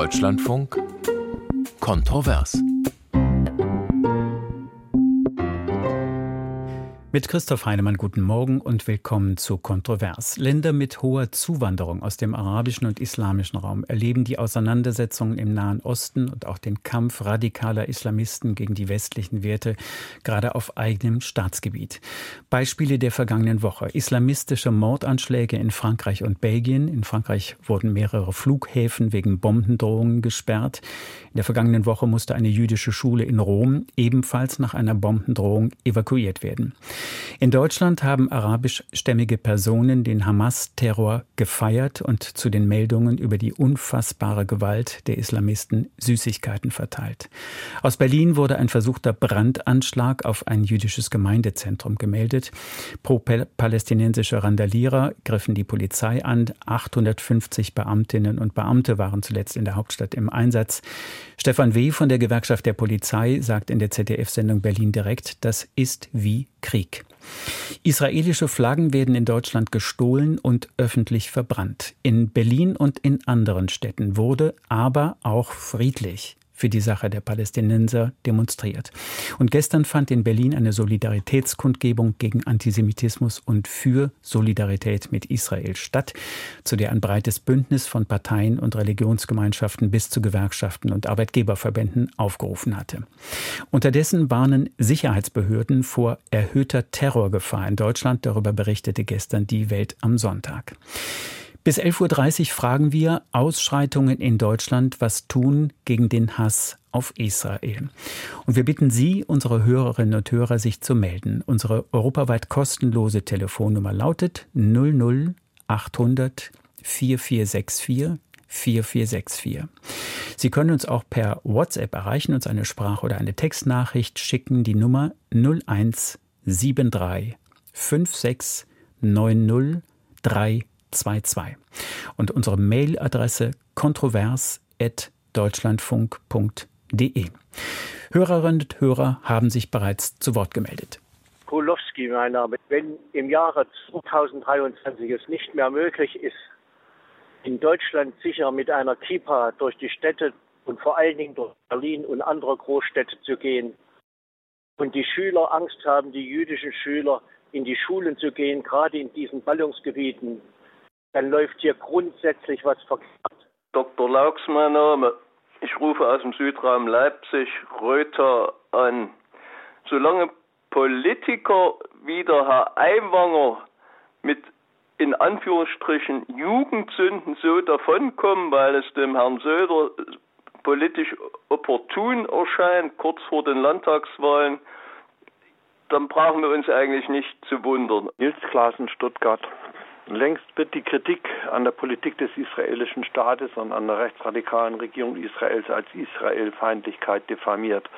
Deutschlandfunk Kontrovers. Mit Christoph Heinemann guten Morgen und willkommen zu Kontrovers. Länder mit hoher Zuwanderung aus dem arabischen und islamischen Raum erleben die Auseinandersetzungen im Nahen Osten und auch den Kampf radikaler Islamisten gegen die westlichen Werte gerade auf eigenem Staatsgebiet. Beispiele der vergangenen Woche. Islamistische Mordanschläge in Frankreich und Belgien. In Frankreich wurden mehrere Flughäfen wegen Bombendrohungen gesperrt. In der vergangenen Woche musste eine jüdische Schule in Rom ebenfalls nach einer Bombendrohung evakuiert werden. In Deutschland haben arabischstämmige Personen den Hamas-Terror gefeiert und zu den Meldungen über die unfassbare Gewalt der Islamisten Süßigkeiten verteilt. Aus Berlin wurde ein versuchter Brandanschlag auf ein jüdisches Gemeindezentrum gemeldet. Pro-palästinensische Randalierer griffen die Polizei an. 850 Beamtinnen und Beamte waren zuletzt in der Hauptstadt im Einsatz. Stefan W. von der Gewerkschaft der Polizei sagt in der ZDF-Sendung Berlin direkt, das ist wie Krieg. Israelische Flaggen werden in Deutschland gestohlen und öffentlich verbrannt. In Berlin und in anderen Städten wurde aber auch friedlich für die Sache der Palästinenser demonstriert. Und gestern fand in Berlin eine Solidaritätskundgebung gegen Antisemitismus und für Solidarität mit Israel statt, zu der ein breites Bündnis von Parteien und Religionsgemeinschaften bis zu Gewerkschaften und Arbeitgeberverbänden aufgerufen hatte. Unterdessen warnen Sicherheitsbehörden vor erhöhter Terrorgefahr in Deutschland. Darüber berichtete gestern die Welt am Sonntag. Bis 11.30 Uhr fragen wir Ausschreitungen in Deutschland, was tun gegen den Hass auf Israel. Und wir bitten Sie, unsere Hörerinnen und Hörer, sich zu melden. Unsere europaweit kostenlose Telefonnummer lautet 00800 4464 4464. Sie können uns auch per WhatsApp erreichen, uns eine Sprach- oder eine Textnachricht schicken. Die Nummer 0173 56 90 3 22. Und unsere Mailadresse kontrovers.deutschlandfunk.de. Hörerinnen und Hörer haben sich bereits zu Wort gemeldet. Kulowski, mein Name. Wenn im Jahre 2023 es nicht mehr möglich ist, in Deutschland sicher mit einer Kippa durch die Städte und vor allen Dingen durch Berlin und andere Großstädte zu gehen und die Schüler Angst haben, die jüdischen Schüler in die Schulen zu gehen, gerade in diesen Ballungsgebieten, dann läuft hier grundsätzlich was verkehrt. Dr. Laux, mein Name. Ich rufe aus dem Südraum Leipzig, Röther an. Solange Politiker wie der Herr Aiwanger mit in Anführungsstrichen Jugendsünden so davonkommen, weil es dem Herrn Söder politisch opportun erscheint, kurz vor den Landtagswahlen, dann brauchen wir uns eigentlich nicht zu wundern. Nils Klaassen, Stuttgart. Längst wird die Kritik an der Politik des israelischen Staates und an der rechtsradikalen Regierung Israels als Israelfeindlichkeit diffamiert.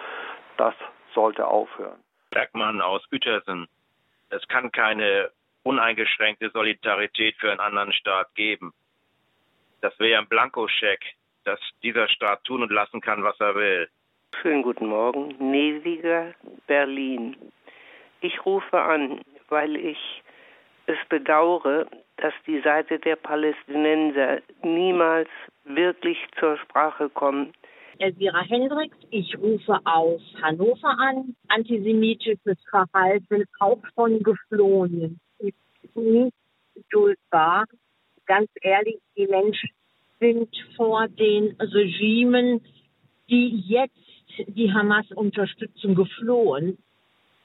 Das sollte aufhören. Bergmann aus Uetersen. Es kann keine uneingeschränkte Solidarität für einen anderen Staat geben. Das wäre ein Blankoscheck, dass dieser Staat tun und lassen kann, was er will. Schönen guten Morgen. Neviger, Berlin. Ich rufe an, weil ich es bedauere, dass die Seite der Palästinenser niemals wirklich zur Sprache kommt. Elvira Hendricks, ich rufe aus Hannover an. Antisemitisches Verhalten auch von Geflohenen ist nicht duldbar. Ganz ehrlich, die Menschen sind vor den Regimen, die jetzt die Hamas unterstützen, geflohen.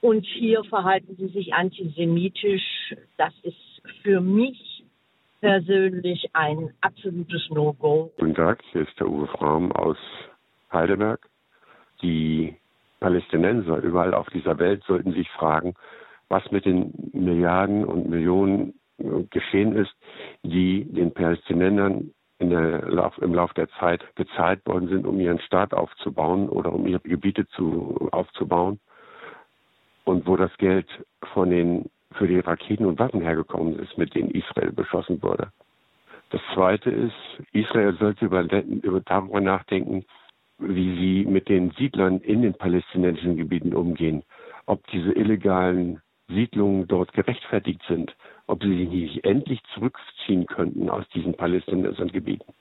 Und hier verhalten sie sich antisemitisch. Das ist für mich persönlich ein absolutes No-Go. Guten Tag, hier ist der Uwe Fram aus Heidelberg. Die Palästinenser überall auf dieser Welt sollten sich fragen, was mit den Milliarden und Millionen äh, geschehen ist, die den Palästinensern Lauf, im Laufe der Zeit gezahlt worden sind, um ihren Staat aufzubauen oder um ihre Gebiete zu, aufzubauen und wo das Geld von den für die Raketen und Waffen hergekommen ist, mit denen Israel beschossen wurde. Das Zweite ist, Israel sollte über, über darüber nachdenken, wie sie mit den Siedlern in den palästinensischen Gebieten umgehen, ob diese illegalen Siedlungen dort gerechtfertigt sind ob sie sich nicht endlich zurückziehen könnten aus diesen palästinensischen Gebieten.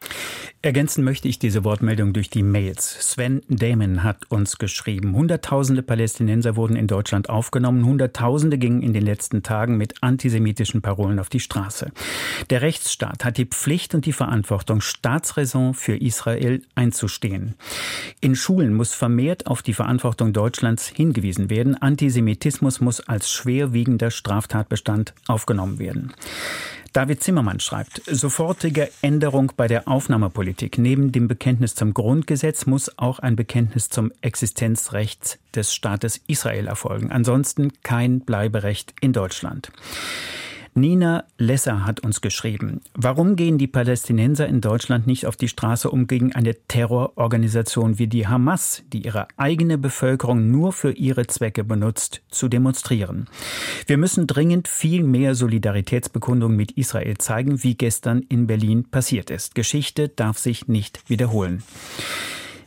Ergänzen möchte ich diese Wortmeldung durch die Mails. Sven Damon hat uns geschrieben, Hunderttausende Palästinenser wurden in Deutschland aufgenommen, Hunderttausende gingen in den letzten Tagen mit antisemitischen Parolen auf die Straße. Der Rechtsstaat hat die Pflicht und die Verantwortung, Staatsräson für Israel einzustehen. In Schulen muss vermehrt auf die Verantwortung Deutschlands hingewiesen werden. Antisemitismus muss als schwerwiegender Straftatbestand aufgenommen werden. David Zimmermann schreibt, sofortige Änderung bei der Aufnahmepolitik. Neben dem Bekenntnis zum Grundgesetz muss auch ein Bekenntnis zum Existenzrecht des Staates Israel erfolgen. Ansonsten kein Bleiberecht in Deutschland. Nina Lesser hat uns geschrieben, warum gehen die Palästinenser in Deutschland nicht auf die Straße, um gegen eine Terrororganisation wie die Hamas, die ihre eigene Bevölkerung nur für ihre Zwecke benutzt, zu demonstrieren? Wir müssen dringend viel mehr Solidaritätsbekundungen mit Israel zeigen, wie gestern in Berlin passiert ist. Geschichte darf sich nicht wiederholen.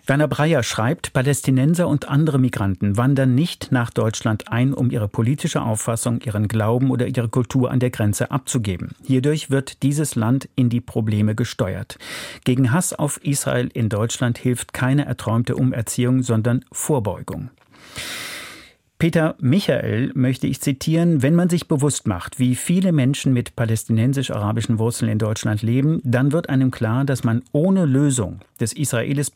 Werner Breyer schreibt, Palästinenser und andere Migranten wandern nicht nach Deutschland ein, um ihre politische Auffassung, ihren Glauben oder ihre Kultur an der Grenze abzugeben. Hierdurch wird dieses Land in die Probleme gesteuert. Gegen Hass auf Israel in Deutschland hilft keine erträumte Umerziehung, sondern Vorbeugung. Peter Michael möchte ich zitieren, wenn man sich bewusst macht, wie viele Menschen mit palästinensisch-arabischen Wurzeln in Deutschland leben, dann wird einem klar, dass man ohne Lösung des Israelis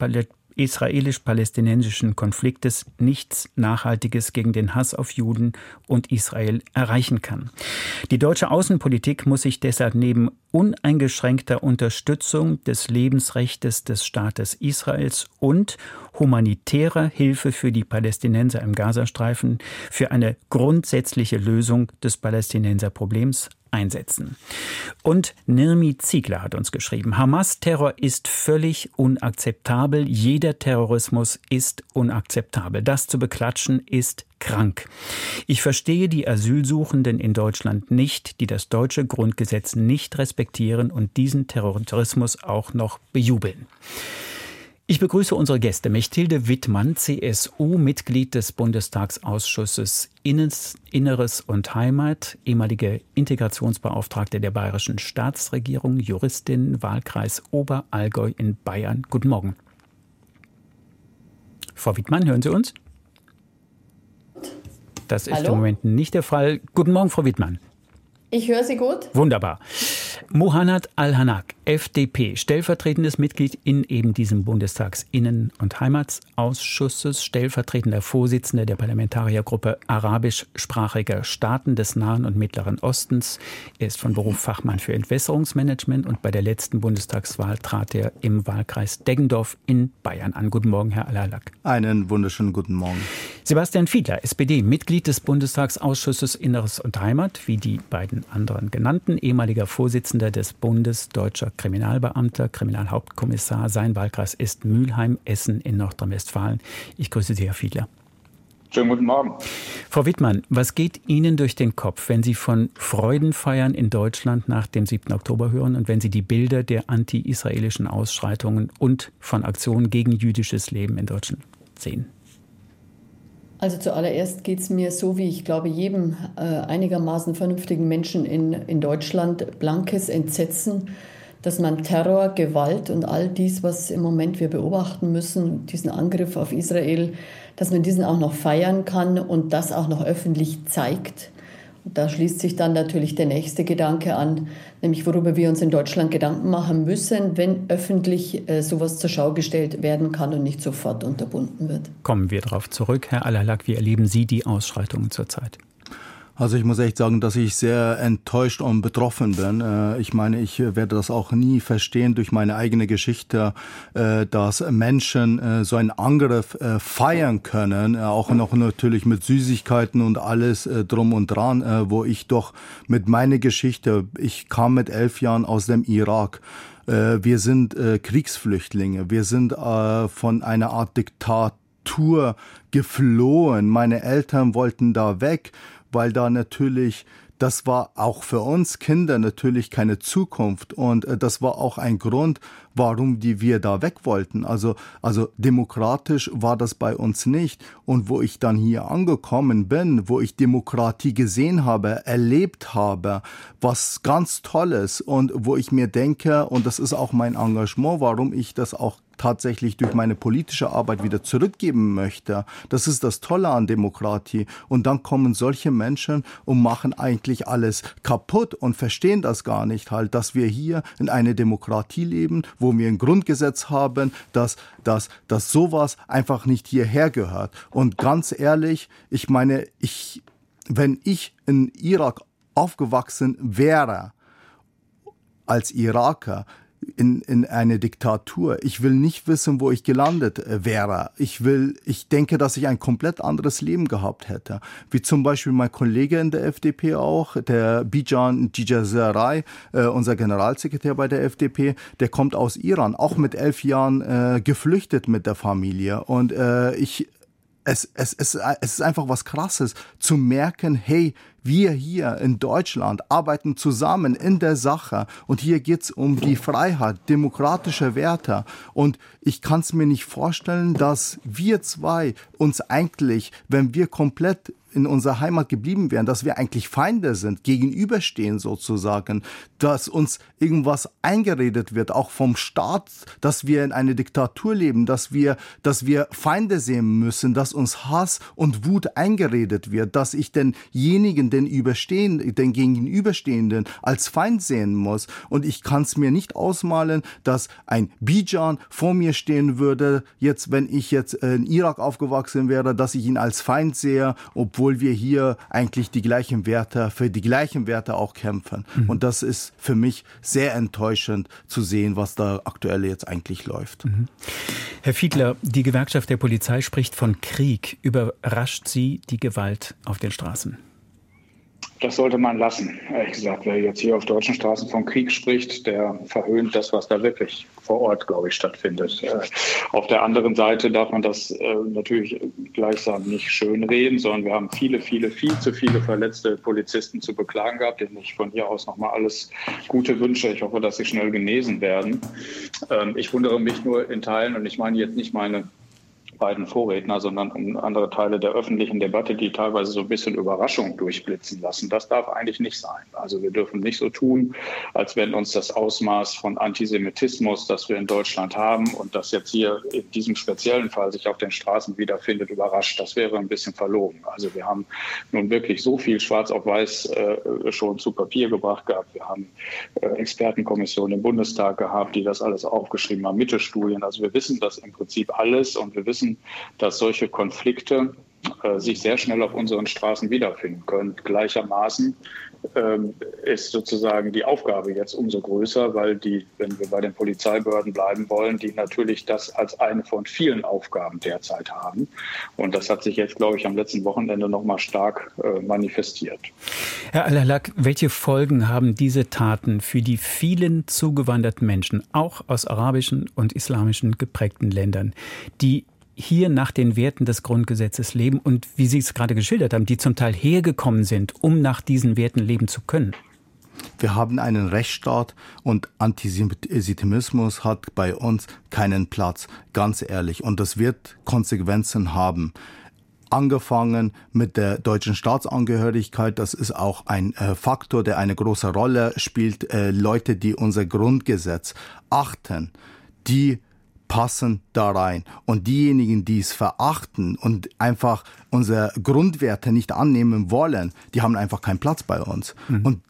israelisch-palästinensischen Konfliktes nichts Nachhaltiges gegen den Hass auf Juden und Israel erreichen kann. Die deutsche Außenpolitik muss sich deshalb neben uneingeschränkter Unterstützung des Lebensrechts des Staates Israels und humanitärer Hilfe für die Palästinenser im Gazastreifen für eine grundsätzliche Lösung des Palästinenserproblems einsetzen. Und Nirmi Ziegler hat uns geschrieben, Hamas-Terror ist völlig unakzeptabel. Jeder Terrorismus ist unakzeptabel. Das zu beklatschen ist krank. Ich verstehe die Asylsuchenden in Deutschland nicht, die das deutsche Grundgesetz nicht respektieren und diesen Terrorismus auch noch bejubeln. Ich begrüße unsere Gäste. Mechtilde Wittmann, CSU, Mitglied des Bundestagsausschusses Inneres und Heimat, ehemalige Integrationsbeauftragte der bayerischen Staatsregierung, Juristin, Wahlkreis Oberallgäu in Bayern. Guten Morgen. Frau Wittmann, hören Sie uns? Das ist Hallo? im Moment nicht der Fall. Guten Morgen, Frau Wittmann. Ich höre Sie gut. Wunderbar. Mohanad Al-Hanak, FDP, stellvertretendes Mitglied in eben diesem Bundestagsinnen- und Heimatsausschusses, stellvertretender Vorsitzender der Parlamentariergruppe arabischsprachiger Staaten des Nahen und Mittleren Ostens. Er ist von Beruf Fachmann für Entwässerungsmanagement und bei der letzten Bundestagswahl trat er im Wahlkreis Deggendorf in Bayern an. Guten Morgen, Herr Al-Hanak. Einen wunderschönen guten Morgen. Sebastian Fiedler, SPD, Mitglied des Bundestagsausschusses Inneres und Heimat, wie die beiden anderen genannten, ehemaliger Vorsitzender des Bundes deutscher Kriminalbeamter, Kriminalhauptkommissar. Sein Wahlkreis ist Mülheim, Essen in Nordrhein-Westfalen. Ich grüße Sie, Herr Fiedler. Schönen guten Morgen. Frau Wittmann, was geht Ihnen durch den Kopf, wenn Sie von Freudenfeiern in Deutschland nach dem 7. Oktober hören und wenn Sie die Bilder der anti-israelischen Ausschreitungen und von Aktionen gegen jüdisches Leben in Deutschland sehen? Also zuallererst geht es mir so, wie ich glaube, jedem äh, einigermaßen vernünftigen Menschen in, in Deutschland blankes Entsetzen, dass man Terror, Gewalt und all dies, was im Moment wir beobachten müssen, diesen Angriff auf Israel, dass man diesen auch noch feiern kann und das auch noch öffentlich zeigt. Und da schließt sich dann natürlich der nächste Gedanke an, nämlich worüber wir uns in Deutschland Gedanken machen müssen, wenn öffentlich äh, sowas zur Schau gestellt werden kann und nicht sofort unterbunden wird. Kommen wir darauf zurück. Herr Allerlack, wie erleben Sie die Ausschreitungen zurzeit? Also ich muss echt sagen, dass ich sehr enttäuscht und betroffen bin. Äh, ich meine, ich werde das auch nie verstehen durch meine eigene Geschichte, äh, dass Menschen äh, so einen Angriff feiern können, auch noch natürlich mit Süßigkeiten und alles drum und dran, wo ich doch mit meiner Geschichte, ich kam mit elf Jahren aus dem Irak. Wir sind Kriegsflüchtlinge. Wir sind von einer Art Diktatur geflohen. Meine Eltern wollten da weg weil da natürlich das war auch für uns Kinder natürlich keine Zukunft und äh, das war auch ein Grund, warum die wir da weg wollten. Also, also demokratisch war das bei uns nicht. Und wo ich dann hier angekommen bin, wo ich Demokratie gesehen habe, erlebt habe, was ganz Tolles und wo ich mir denke, und das ist auch mein Engagement, warum ich das auch tatsächlich durch meine politische Arbeit wieder zurückgeben möchte. Das ist das Tolle an Demokratie. Und dann kommen solche Menschen und machen eigentlich alles kaputt und verstehen das gar nicht halt, dass wir hier in einer Demokratie leben, wo wir ein Grundgesetz haben, dass, dass, dass sowas einfach nicht hierher gehört. Und ganz ehrlich, ich meine, ich, wenn ich in Irak aufgewachsen wäre, als Iraker, in, in eine Diktatur. Ich will nicht wissen, wo ich gelandet äh, wäre. Ich will, ich denke, dass ich ein komplett anderes Leben gehabt hätte. Wie zum Beispiel mein Kollege in der FDP auch, der Bijan Jijazarai, äh, unser Generalsekretär bei der FDP, der kommt aus Iran, auch mit elf Jahren äh, geflüchtet mit der Familie. Und äh, ich es, es, es, es ist einfach was Krasses zu merken, hey, wir hier in Deutschland arbeiten zusammen in der Sache und hier geht's um die Freiheit, demokratische Werte. Und ich kann es mir nicht vorstellen, dass wir zwei uns eigentlich, wenn wir komplett in unserer Heimat geblieben wären, dass wir eigentlich Feinde sind, gegenüberstehen sozusagen, dass uns irgendwas eingeredet wird, auch vom Staat, dass wir in einer Diktatur leben, dass wir, dass wir Feinde sehen müssen, dass uns Hass und Wut eingeredet wird, dass ich denjenigen, den überstehen, den Gegenüberstehenden als Feind sehen muss. Und ich kann es mir nicht ausmalen, dass ein Bijan vor mir stehen würde, jetzt, wenn ich jetzt in Irak aufgewachsen wäre, dass ich ihn als Feind sehe, obwohl obwohl wir hier eigentlich die gleichen Werte, für die gleichen Werte auch kämpfen. Mhm. Und das ist für mich sehr enttäuschend zu sehen, was da aktuell jetzt eigentlich läuft. Mhm. Herr Fiedler, die Gewerkschaft der Polizei spricht von Krieg. Überrascht Sie die Gewalt auf den Straßen? Das sollte man lassen. Ehrlich gesagt, wer jetzt hier auf deutschen Straßen von Krieg spricht, der verhöhnt das, was da wirklich vor Ort, glaube ich, stattfindet. Äh, auf der anderen Seite darf man das äh, natürlich gleichsam nicht schönreden, sondern wir haben viele, viele, viel zu viele verletzte Polizisten zu beklagen gehabt, denen ich von hier aus nochmal alles Gute wünsche. Ich hoffe, dass sie schnell genesen werden. Ähm, ich wundere mich nur in Teilen, und ich meine jetzt nicht meine beiden Vorredner, sondern um andere Teile der öffentlichen Debatte, die teilweise so ein bisschen Überraschung durchblitzen lassen. Das darf eigentlich nicht sein. Also wir dürfen nicht so tun, als wenn uns das Ausmaß von Antisemitismus, das wir in Deutschland haben und das jetzt hier in diesem speziellen Fall sich auf den Straßen wiederfindet, überrascht. Das wäre ein bisschen verlogen. Also wir haben nun wirklich so viel schwarz auf weiß äh, schon zu Papier gebracht gehabt. Wir haben äh, Expertenkommissionen im Bundestag gehabt, die das alles aufgeschrieben haben, Mittelstudien. Also wir wissen das im Prinzip alles und wir wissen, dass solche Konflikte äh, sich sehr schnell auf unseren Straßen wiederfinden können. Gleichermaßen ähm, ist sozusagen die Aufgabe jetzt umso größer, weil die, wenn wir bei den Polizeibehörden bleiben wollen, die natürlich das als eine von vielen Aufgaben derzeit haben. Und das hat sich jetzt, glaube ich, am letzten Wochenende nochmal stark äh, manifestiert. Herr Alalak, welche Folgen haben diese Taten für die vielen zugewanderten Menschen, auch aus arabischen und islamischen geprägten Ländern, die hier nach den Werten des Grundgesetzes leben und wie Sie es gerade geschildert haben, die zum Teil hergekommen sind, um nach diesen Werten leben zu können? Wir haben einen Rechtsstaat und Antisemitismus hat bei uns keinen Platz, ganz ehrlich. Und das wird Konsequenzen haben angefangen mit der deutschen Staatsangehörigkeit. Das ist auch ein äh, Faktor, der eine große Rolle spielt. Äh, Leute, die unser Grundgesetz achten, die passen da rein. Und diejenigen, die es verachten und einfach unsere Grundwerte nicht annehmen wollen, die haben einfach keinen Platz bei uns. Mhm. Und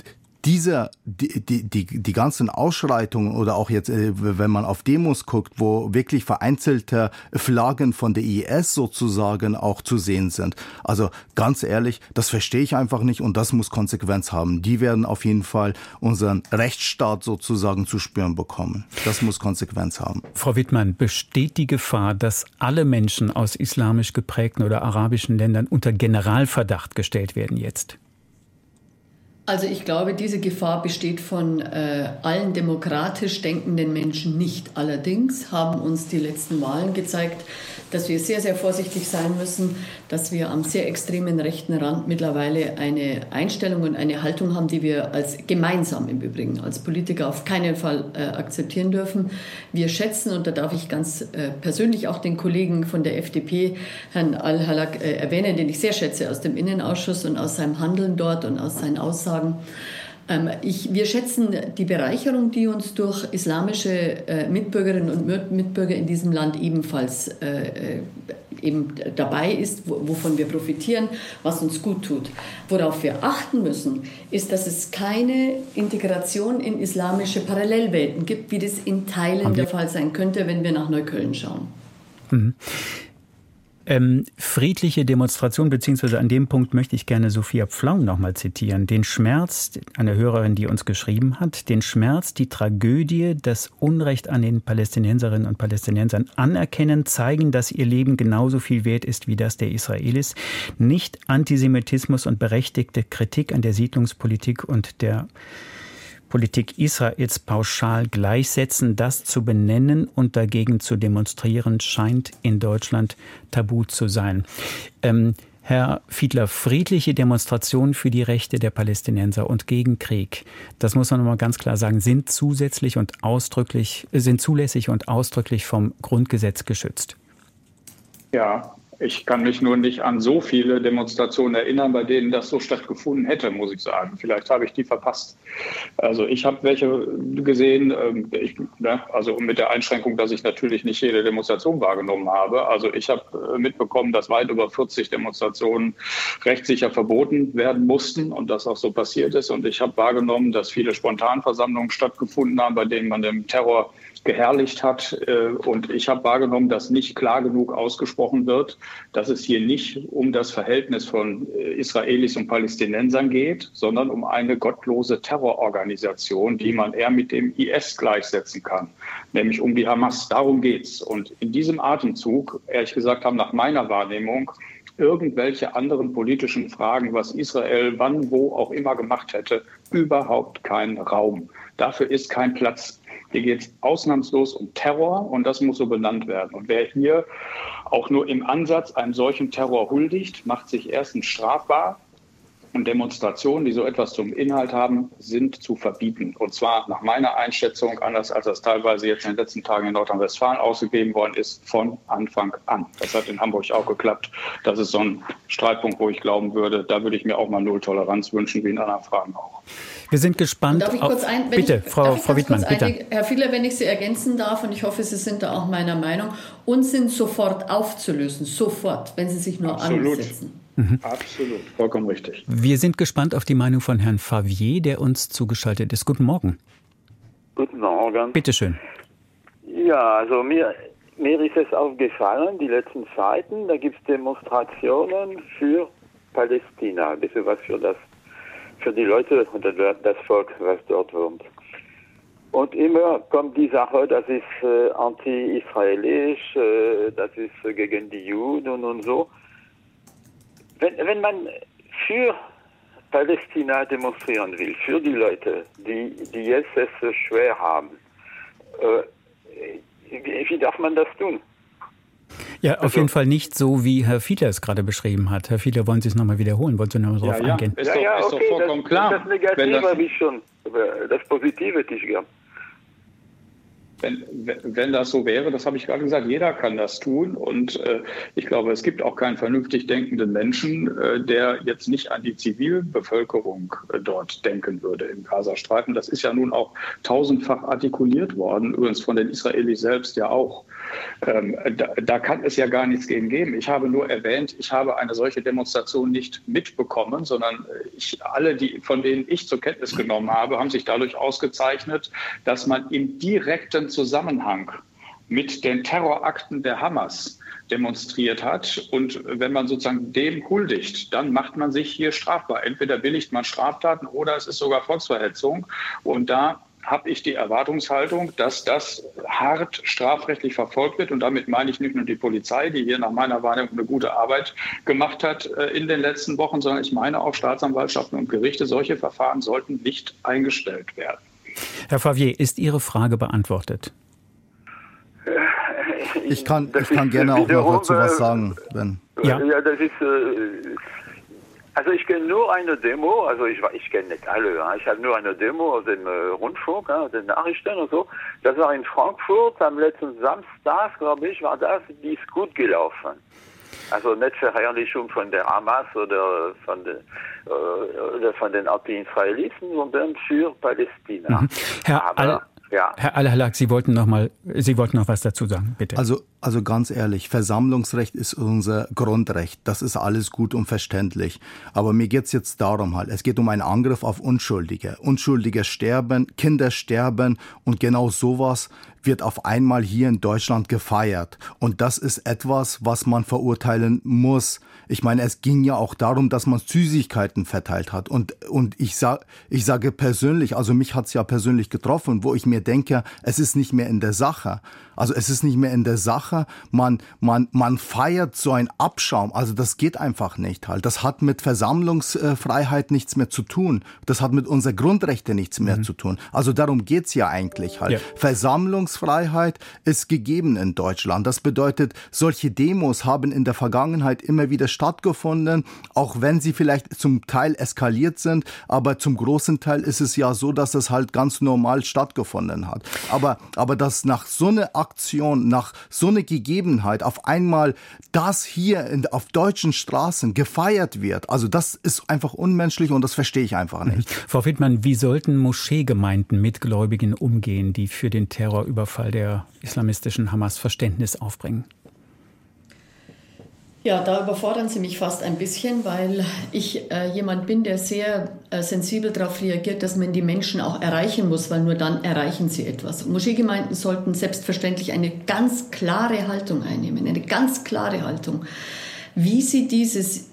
diese, die, die, die, die ganzen Ausschreitungen oder auch jetzt, äh, wenn man auf Demos guckt, wo wirklich vereinzelte Flaggen von der IS sozusagen auch zu sehen sind. Also ganz ehrlich, das verstehe ich einfach nicht und das muss Konsequenz haben. Die werden auf jeden Fall unseren Rechtsstaat sozusagen zu spüren bekommen. Das muss Konsequenz haben. Frau Wittmann, besteht die Gefahr, dass alle Menschen aus islamisch geprägten oder arabischen Ländern unter Generalverdacht gestellt werden jetzt? Also ich glaube, diese Gefahr besteht von äh, allen demokratisch denkenden Menschen nicht. Allerdings haben uns die letzten Wahlen gezeigt, dass wir sehr, sehr vorsichtig sein müssen, dass wir am sehr extremen rechten Rand mittlerweile eine Einstellung und eine Haltung haben, die wir als gemeinsam im Übrigen als Politiker auf keinen Fall äh, akzeptieren dürfen. Wir schätzen, und da darf ich ganz äh, persönlich auch den Kollegen von der FDP, Herrn Al-Halak, äh, erwähnen, den ich sehr schätze aus dem Innenausschuss und aus seinem Handeln dort und aus seinen Aussagen. Ähm, ich, wir schätzen die Bereicherung, die uns durch islamische äh, Mitbürgerinnen und Mitbürger in diesem Land ebenfalls äh, äh, eben dabei ist, wovon wir profitieren, was uns gut tut. Worauf wir achten müssen, ist, dass es keine Integration in islamische Parallelwelten gibt, wie das in Teilen der Fall sein könnte, wenn wir nach Neukölln schauen. Mhm. Ähm, friedliche Demonstration, beziehungsweise an dem Punkt möchte ich gerne Sophia Pflaum nochmal zitieren. Den Schmerz, eine Hörerin, die uns geschrieben hat, den Schmerz, die Tragödie, das Unrecht an den Palästinenserinnen und Palästinensern anerkennen, zeigen, dass ihr Leben genauso viel wert ist wie das der Israelis. Nicht Antisemitismus und berechtigte Kritik an der Siedlungspolitik und der Politik Israels pauschal gleichsetzen, das zu benennen und dagegen zu demonstrieren, scheint in Deutschland tabu zu sein. Ähm, Herr Fiedler, friedliche Demonstrationen für die Rechte der Palästinenser und gegen Krieg, das muss man nochmal ganz klar sagen, sind zusätzlich und ausdrücklich, sind zulässig und ausdrücklich vom Grundgesetz geschützt. Ja, ich kann mich nur nicht an so viele Demonstrationen erinnern, bei denen das so stattgefunden hätte, muss ich sagen. Vielleicht habe ich die verpasst. Also ich habe welche gesehen, ähm, ich, ne, also mit der Einschränkung, dass ich natürlich nicht jede Demonstration wahrgenommen habe. Also ich habe äh, mitbekommen, dass weit über 40 Demonstrationen rechtssicher verboten werden mussten und das auch so passiert ist. Und ich habe wahrgenommen, dass viele Spontanversammlungen stattgefunden haben, bei denen man dem Terror geherrlicht hat. Äh, und ich habe wahrgenommen, dass nicht klar genug ausgesprochen wird, dass es hier nicht um das Verhältnis von äh, Israelis und Palästinensern geht, sondern um eine gottlose Terrororganisation, die man eher mit dem IS gleichsetzen kann, nämlich um die Hamas. Darum geht's. Und in diesem Atemzug, ehrlich gesagt, haben nach meiner Wahrnehmung irgendwelche anderen politischen Fragen, was Israel wann, wo auch immer gemacht hätte, überhaupt keinen Raum. Dafür ist kein Platz. Hier geht es ausnahmslos um Terror und das muss so benannt werden. Und wer hier auch nur im Ansatz einem solchen Terror huldigt, macht sich erstens strafbar und Demonstrationen, die so etwas zum Inhalt haben, sind zu verbieten. Und zwar nach meiner Einschätzung, anders als das teilweise jetzt in den letzten Tagen in Nordrhein-Westfalen ausgegeben worden ist, von Anfang an. Das hat in Hamburg auch geklappt. Das ist so ein Streitpunkt, wo ich glauben würde, da würde ich mir auch mal Null Toleranz wünschen, wie in anderen Fragen auch. Wir sind gespannt. Darf ich kurz ein, bitte, ich, Frau, Frau Wittmann, bitte. Einige, Herr Fiedler, wenn ich Sie ergänzen darf, und ich hoffe, Sie sind da auch meiner Meinung, uns sind sofort aufzulösen, sofort, wenn Sie sich nur Absolut. ansetzen. Mhm. Absolut, vollkommen richtig. Wir sind gespannt auf die Meinung von Herrn Favier, der uns zugeschaltet ist. Guten Morgen. Guten Morgen. Bitte schön. Ja, also mir, mir ist es aufgefallen, die letzten Zeiten, da gibt es Demonstrationen für Palästina, ein bisschen was für das, für die Leute und das Volk, was dort wohnt. Und immer kommt die Sache, das ist äh, anti-israelisch, äh, das ist gegen die Juden und so. Wenn, wenn man für Palästina demonstrieren will, für die Leute, die, die jetzt es so schwer haben, äh, wie darf man das tun? Ja, auf also, jeden Fall nicht so, wie Herr Fiedler es gerade beschrieben hat. Herr Fiedler, wollen Sie es nochmal wiederholen? Wollen Sie nochmal darauf ja, eingehen? Ja, ja, ist doch, ist doch vollkommen das, klar. Das Negative habe ich schon, das Positive hätte ich gern. Wenn, wenn das so wäre, das habe ich gerade gesagt, jeder kann das tun. Und äh, ich glaube, es gibt auch keinen vernünftig denkenden Menschen, äh, der jetzt nicht an die Zivilbevölkerung äh, dort denken würde im Gazastreifen. Das ist ja nun auch tausendfach artikuliert worden, übrigens von den Israelis selbst ja auch. Ähm, da, da, kann es ja gar nichts gegen geben. Ich habe nur erwähnt, ich habe eine solche Demonstration nicht mitbekommen, sondern ich, alle, die, von denen ich zur Kenntnis genommen habe, haben sich dadurch ausgezeichnet, dass man im direkten Zusammenhang mit den Terrorakten der Hamas demonstriert hat. Und wenn man sozusagen dem huldigt, dann macht man sich hier strafbar. Entweder billigt man Straftaten oder es ist sogar Volksverhetzung. Und da habe ich die Erwartungshaltung, dass das hart strafrechtlich verfolgt wird. Und damit meine ich nicht nur die Polizei, die hier nach meiner Wahrnehmung eine gute Arbeit gemacht hat äh, in den letzten Wochen, sondern ich meine auch Staatsanwaltschaften und Gerichte. Solche Verfahren sollten nicht eingestellt werden. Herr Favier, ist Ihre Frage beantwortet? Ich kann, ich kann gerne auch noch dazu was sagen, Ben. Ja, ja das ist. Also ich kenne nur eine Demo, also ich, ich kenne nicht alle, ja. ich habe nur eine Demo aus dem äh, Rundfunk, ja, den Nachrichten und so. Das war in Frankfurt am letzten Samstag, glaube ich, war das, die ist gut gelaufen. Also nicht Verherrlichung von der Hamas oder von, de, äh, oder von den Anti-Israelisten, sondern für Palästina. Mhm. Herr Aber, ja. Herr Al-Halak, Sie wollten noch mal, Sie wollten noch was dazu sagen, bitte. Also, also ganz ehrlich, Versammlungsrecht ist unser Grundrecht. Das ist alles gut und verständlich. Aber mir geht's jetzt darum halt, es geht um einen Angriff auf Unschuldige. Unschuldige sterben, Kinder sterben und genau sowas wird auf einmal hier in Deutschland gefeiert. Und das ist etwas, was man verurteilen muss. Ich meine, es ging ja auch darum, dass man Süßigkeiten verteilt hat. Und, und ich, sag, ich sage persönlich, also mich hat's ja persönlich getroffen, wo ich mir denke, es ist nicht mehr in der Sache. Also es ist nicht mehr in der Sache. Man, man, man feiert so ein Abschaum. Also das geht einfach nicht halt. Das hat mit Versammlungsfreiheit nichts mehr zu tun. Das hat mit unseren Grundrechten nichts mehr mhm. zu tun. Also darum geht's ja eigentlich halt. Ja. Versammlungsfreiheit ist gegeben in Deutschland. Das bedeutet, solche Demos haben in der Vergangenheit immer wieder stattgefunden, auch wenn sie vielleicht zum Teil eskaliert sind. Aber zum großen Teil ist es ja so, dass es halt ganz normal stattgefunden hat. Aber, aber dass nach so einer Aktion, nach so einer Gegebenheit auf einmal das hier in, auf deutschen Straßen gefeiert wird, also das ist einfach unmenschlich und das verstehe ich einfach nicht. Mhm. Frau Wittmann, wie sollten Moscheegemeinden mit Gläubigen umgehen, die für den Terrorüberfall der islamistischen Hamas Verständnis aufbringen? Ja, da überfordern Sie mich fast ein bisschen, weil ich äh, jemand bin, der sehr äh, sensibel darauf reagiert, dass man die Menschen auch erreichen muss, weil nur dann erreichen sie etwas. Moscheegemeinden sollten selbstverständlich eine ganz klare Haltung einnehmen, eine ganz klare Haltung. Wie sie dieses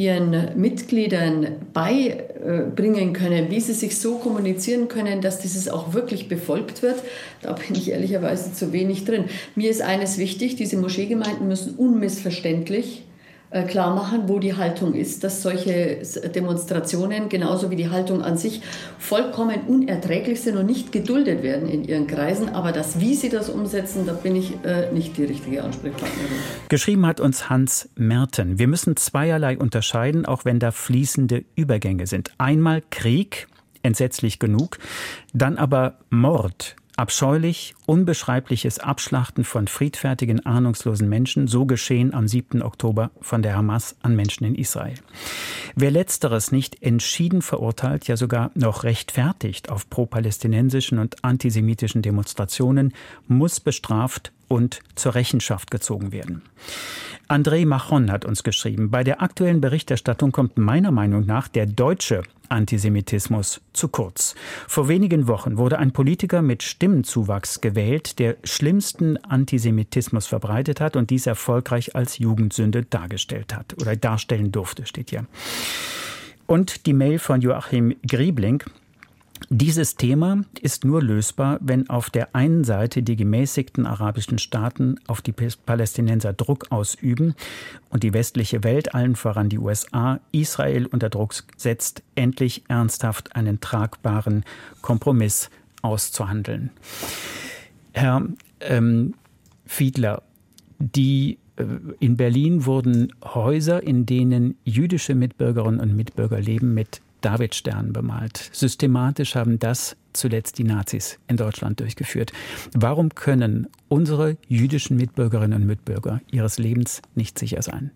ihren Mitgliedern beibringen können, wie sie sich so kommunizieren können, dass dieses auch wirklich befolgt wird, da bin ich ehrlicherweise zu wenig drin. Mir ist eines wichtig, diese Moscheegemeinden müssen unmissverständlich klar machen, wo die Haltung ist, dass solche Demonstrationen genauso wie die Haltung an sich vollkommen unerträglich sind und nicht geduldet werden in ihren Kreisen. Aber das, wie sie das umsetzen, da bin ich äh, nicht die richtige Ansprechpartnerin. Geschrieben hat uns Hans Merten. Wir müssen zweierlei unterscheiden, auch wenn da fließende Übergänge sind. Einmal Krieg, entsetzlich genug, dann aber Mord, Abscheulich, unbeschreibliches Abschlachten von friedfertigen, ahnungslosen Menschen, so geschehen am 7. Oktober von der Hamas an Menschen in Israel. Wer letzteres nicht entschieden verurteilt, ja sogar noch rechtfertigt auf pro-palästinensischen und antisemitischen Demonstrationen, muss bestraft und zur Rechenschaft gezogen werden. André Machon hat uns geschrieben, bei der aktuellen Berichterstattung kommt meiner Meinung nach der deutsche Antisemitismus zu kurz. Vor wenigen Wochen wurde ein Politiker mit Stimmenzuwachs gewählt, der schlimmsten Antisemitismus verbreitet hat und dies erfolgreich als Jugendsünde dargestellt hat oder darstellen durfte, steht hier. Und die Mail von Joachim Griebling. Dieses Thema ist nur lösbar, wenn auf der einen Seite die gemäßigten arabischen Staaten auf die Palästinenser Druck ausüben und die westliche Welt, allen voran die USA, Israel unter Druck setzt, endlich ernsthaft einen tragbaren Kompromiss auszuhandeln. Herr ähm, Fiedler, die äh, in Berlin wurden Häuser, in denen jüdische Mitbürgerinnen und Mitbürger leben, mit Davidstern bemalt. Systematisch haben das zuletzt die Nazis in Deutschland durchgeführt. Warum können unsere jüdischen Mitbürgerinnen und Mitbürger ihres Lebens nicht sicher sein?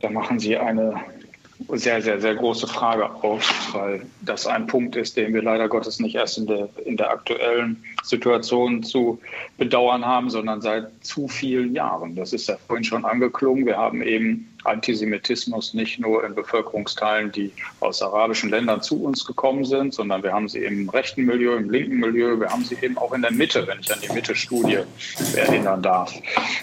Da machen Sie eine sehr, sehr, sehr große Frage auf, weil das ein Punkt ist, den wir leider Gottes nicht erst in der, in der aktuellen Situation zu bedauern haben, sondern seit zu vielen Jahren. Das ist ja vorhin schon angeklungen. Wir haben eben Antisemitismus nicht nur in Bevölkerungsteilen, die aus arabischen Ländern zu uns gekommen sind, sondern wir haben sie im rechten Milieu, im linken Milieu, wir haben sie eben auch in der Mitte, wenn ich an die Mitte-Studie erinnern darf.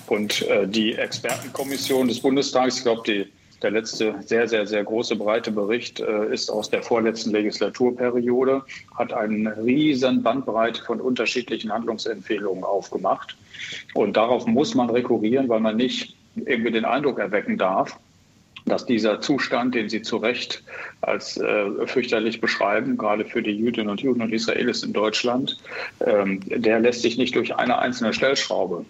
Und äh, die Expertenkommission des Bundestages, ich glaube, die Der letzte sehr, sehr, sehr große, breite Bericht äh, ist aus der vorletzten Legislaturperiode, hat eine riesen Bandbreite von unterschiedlichen Handlungsempfehlungen aufgemacht. Und darauf muss man rekurrieren, weil man nicht irgendwie den Eindruck erwecken darf, dass dieser Zustand, den Sie zu Recht als äh, fürchterlich beschreiben, gerade für die Jüdinnen und Juden und Israelis in Deutschland, ähm, der lässt sich nicht durch eine einzelne Stellschraube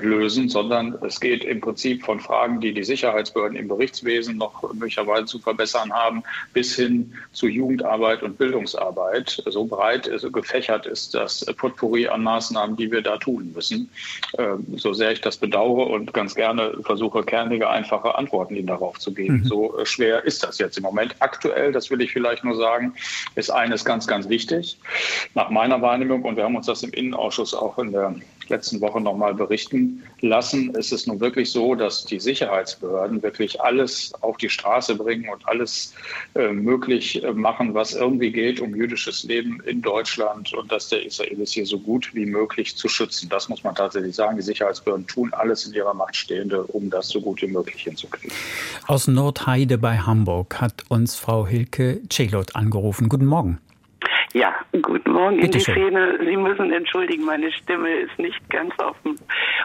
lösen, sondern es geht im Prinzip von Fragen, die die Sicherheitsbehörden im Berichtswesen noch möglicherweise zu verbessern haben, bis hin zu Jugendarbeit und Bildungsarbeit. So breit so gefächert ist das Potpourri an Maßnahmen, die wir da tun müssen. Ähm, so sehr ich das bedauere und ganz gerne versuche, kernige, einfache Antworten Ihnen darauf zu geben. Mhm. So äh, schwer ist das jetzt im Moment. Aktuell, das will ich vielleicht nur sagen, ist eines ganz, ganz wichtig. Nach meiner Wahrnehmung, und wir haben uns das im Innenausschuss auch in der letzten Woche noch mal berichten lassen, ist es nun wirklich so, dass die Sicherheitsbehörden wirklich alles auf die Straße bringen und alles äh, möglich äh, machen, was irgendwie geht, um jüdisches Leben in Deutschland und das der Israelis hier so gut wie möglich zu schützen. Das muss man tatsächlich sagen. Die Sicherheitsbehörden tun alles in ihrer Macht Stehende, um das so gut wie möglich hinzukriegen. Aus Nordheide bei Hamburg hat uns Frau Hilke Celot angerufen. Guten Morgen. Ja, guten Morgen Bitte in die schön. Szene. Sie müssen entschuldigen, meine Stimme ist nicht ganz auf, dem,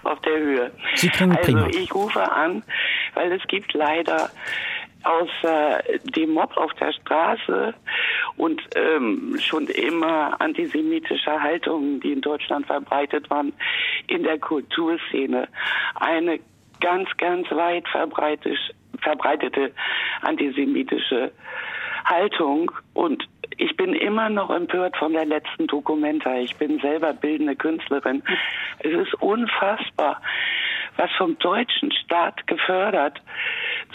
auf der Höhe. Sie klingen also prima. ich rufe an, weil es gibt leider außer dem Mob auf der Straße und ähm, schon immer antisemitische Haltungen, die in Deutschland verbreitet waren, in der Kulturszene eine ganz, ganz weit verbreitet, verbreitete antisemitische Haltung und ich bin immer noch empört von der letzten Dokumenta. Ich bin selber bildende Künstlerin. Es ist unfassbar, was vom deutschen Staat gefördert,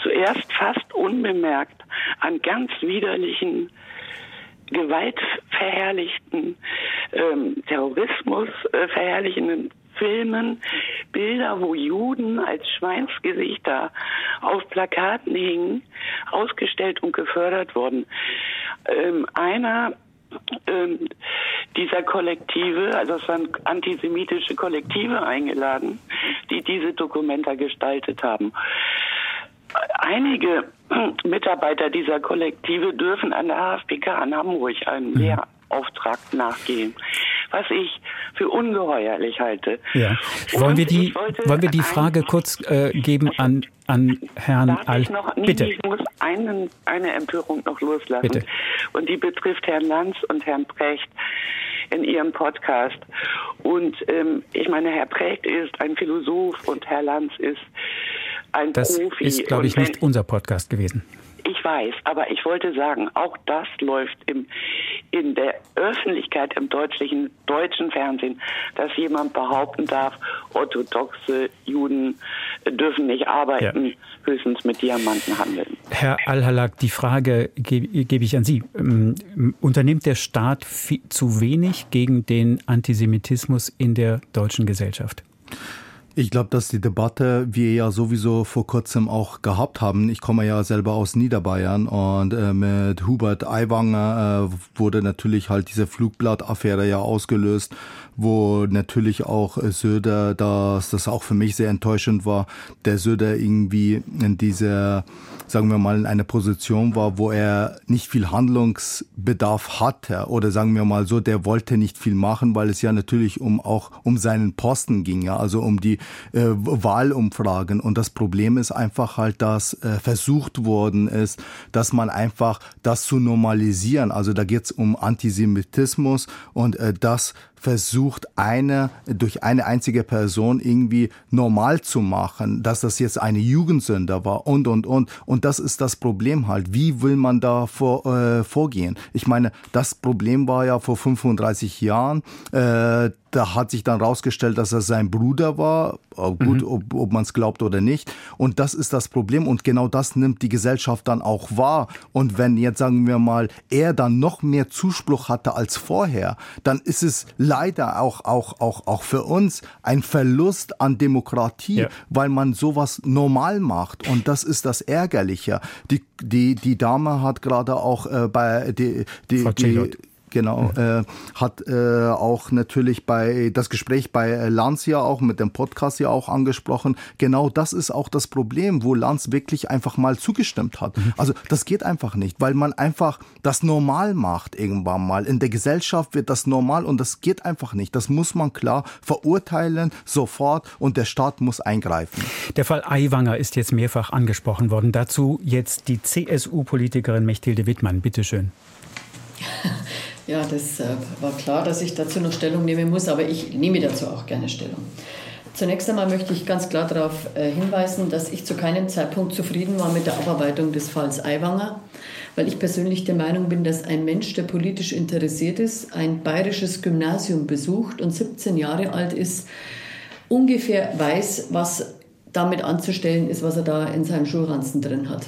zuerst fast unbemerkt an ganz widerlichen gewaltverherrlichten, ähm, Terrorismus äh, verherrlichenden Filmen, Bilder, wo Juden als Schweinsgesichter auf Plakaten hingen, ausgestellt und gefördert wurden. Ähm, einer ähm, dieser Kollektive, also es waren antisemitische Kollektive eingeladen, die diese Dokumenta gestaltet haben. Einige Mitarbeiter dieser Kollektive dürfen an der HFPK in Hamburg einen Lehrauftrag nachgehen, was ich für ungeheuerlich halte. Ja. Wollen wir die, wollen wir die Frage kurz äh, geben an, an Herrn Al? ich noch, nee, Bitte. ich muss einen, eine Empörung noch loslassen. Bitte. Und die betrifft Herrn Lanz und Herrn Precht in ihrem Podcast. Und ähm, ich meine, Herr Precht ist ein Philosoph und Herr Lanz ist ein Das Profi. ist, glaube ich, nicht unser Podcast gewesen. Ich weiß, aber ich wollte sagen, auch das läuft im, in der Öffentlichkeit im deutschen, deutschen Fernsehen, dass jemand behaupten darf, orthodoxe Juden dürfen nicht arbeiten, höchstens mit Diamanten handeln. Herr Al-Halak, die Frage gebe gebe ich an Sie. Ähm, Unternimmt der Staat vi- zu wenig gegen den Antisemitismus in der deutschen Gesellschaft? Ich glaube, dass die Debatte wir ja sowieso vor kurzem auch gehabt haben. Ich komme ja selber aus Niederbayern und äh, mit Hubert Aiwanger äh, wurde natürlich halt diese Flugblattaffäre ja ausgelöst, wo natürlich auch äh, Söder, dass das auch für mich sehr enttäuschend war, der Söder irgendwie in dieser, sagen wir mal, in einer Position war, wo er nicht viel Handlungsbedarf hatte oder sagen wir mal so, der wollte nicht viel machen, weil es ja natürlich um auch um seinen Posten ging, ja, also um die äh, Wahlumfragen. Und das Problem ist einfach halt, dass äh, versucht worden ist, dass man einfach das zu normalisieren. Also da geht's um Antisemitismus und äh, das versucht eine durch eine einzige Person irgendwie normal zu machen, dass das jetzt eine Jugendsünder war und und und und das ist das Problem halt. Wie will man da vor, äh, vorgehen? Ich meine, das Problem war ja vor 35 Jahren. Äh, da hat sich dann rausgestellt, dass er sein Bruder war. Äh, Gut, Mhm. ob, ob man es glaubt oder nicht. Und das ist das Problem. Und genau das nimmt die Gesellschaft dann auch wahr. Und wenn jetzt, sagen wir mal, er dann noch mehr Zuspruch hatte als vorher, dann ist es leider auch, auch, auch, auch für uns ein Verlust an Demokratie, Ja. weil man sowas normal macht. Und das ist das Ärgerliche. Die, die, die Dame hat gerade auch äh, bei die, die, Frau die. Genau, äh, hat äh, auch natürlich bei das Gespräch bei Lanz ja auch mit dem Podcast ja auch angesprochen. Genau das ist auch das Problem, wo Lanz wirklich einfach mal zugestimmt hat. Mhm. Also das geht einfach nicht, weil man einfach das normal macht irgendwann mal. In der Gesellschaft wird das normal und das geht einfach nicht. Das muss man klar verurteilen, sofort und der Staat muss eingreifen. Der Fall Aiwanger ist jetzt mehrfach angesprochen worden. Dazu jetzt die CSU-Politikerin Mechtilde Wittmann. Bitte schön. Ja, das äh, war klar, dass ich dazu noch Stellung nehmen muss, aber ich nehme dazu auch gerne Stellung. Zunächst einmal möchte ich ganz klar darauf äh, hinweisen, dass ich zu keinem Zeitpunkt zufrieden war mit der Abarbeitung des Falls Aiwanger, weil ich persönlich der Meinung bin, dass ein Mensch, der politisch interessiert ist, ein bayerisches Gymnasium besucht und 17 Jahre alt ist, ungefähr weiß, was damit anzustellen ist, was er da in seinem Schulranzen drin hat.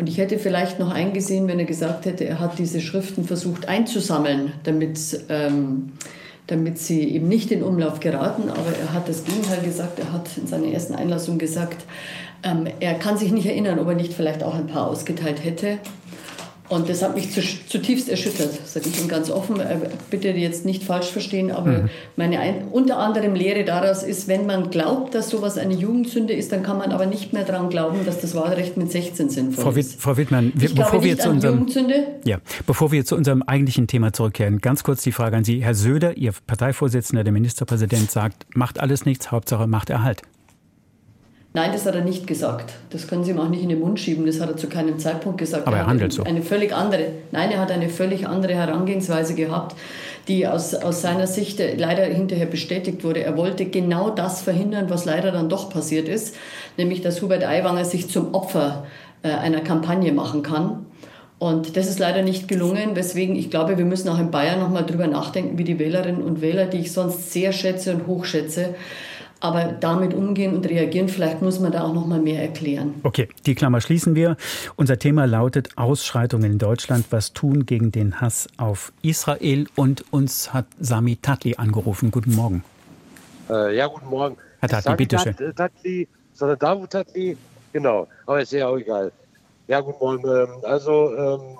Und ich hätte vielleicht noch eingesehen, wenn er gesagt hätte, er hat diese Schriften versucht einzusammeln, damit, ähm, damit sie eben nicht in Umlauf geraten. Aber er hat das Gegenteil gesagt. Er hat in seiner ersten Einlassung gesagt, ähm, er kann sich nicht erinnern, ob er nicht vielleicht auch ein paar ausgeteilt hätte. Und das hat mich zutiefst erschüttert, sage ich Ihnen ganz offen. Äh, bitte jetzt nicht falsch verstehen, aber mhm. meine ein, unter anderem Lehre daraus ist, wenn man glaubt, dass sowas eine Jugendsünde ist, dann kann man aber nicht mehr daran glauben, dass das Wahlrecht mit 16 sinnvoll Frau ist. Frau Wittmann, wir, bevor wir zu unserem ja, bevor wir zu unserem eigentlichen Thema zurückkehren, ganz kurz die Frage an Sie, Herr Söder, Ihr Parteivorsitzender, der Ministerpräsident, sagt, macht alles nichts, Hauptsache macht Erhalt. Nein, das hat er nicht gesagt. Das können Sie ihm auch nicht in den Mund schieben. Das hat er zu keinem Zeitpunkt gesagt. Aber er, er handelt so. Eine völlig andere. Nein, er hat eine völlig andere Herangehensweise gehabt, die aus, aus seiner Sicht leider hinterher bestätigt wurde. Er wollte genau das verhindern, was leider dann doch passiert ist, nämlich dass Hubert Aiwanger sich zum Opfer äh, einer Kampagne machen kann. Und das ist leider nicht gelungen, weswegen ich glaube, wir müssen auch in Bayern nochmal drüber nachdenken, wie die Wählerinnen und Wähler, die ich sonst sehr schätze und hochschätze, aber damit umgehen und reagieren, vielleicht muss man da auch noch mal mehr erklären. Okay, die Klammer schließen wir. Unser Thema lautet Ausschreitungen in Deutschland, was tun gegen den Hass auf Israel und uns hat Sami Tatli angerufen. Guten Morgen. Äh, ja, guten Morgen. Herr Tatli, bitteschön. Tat, Tatli, sondern Davut Tatli, genau, aber ist ja auch egal. Ja, guten Morgen. Ähm, also, ähm,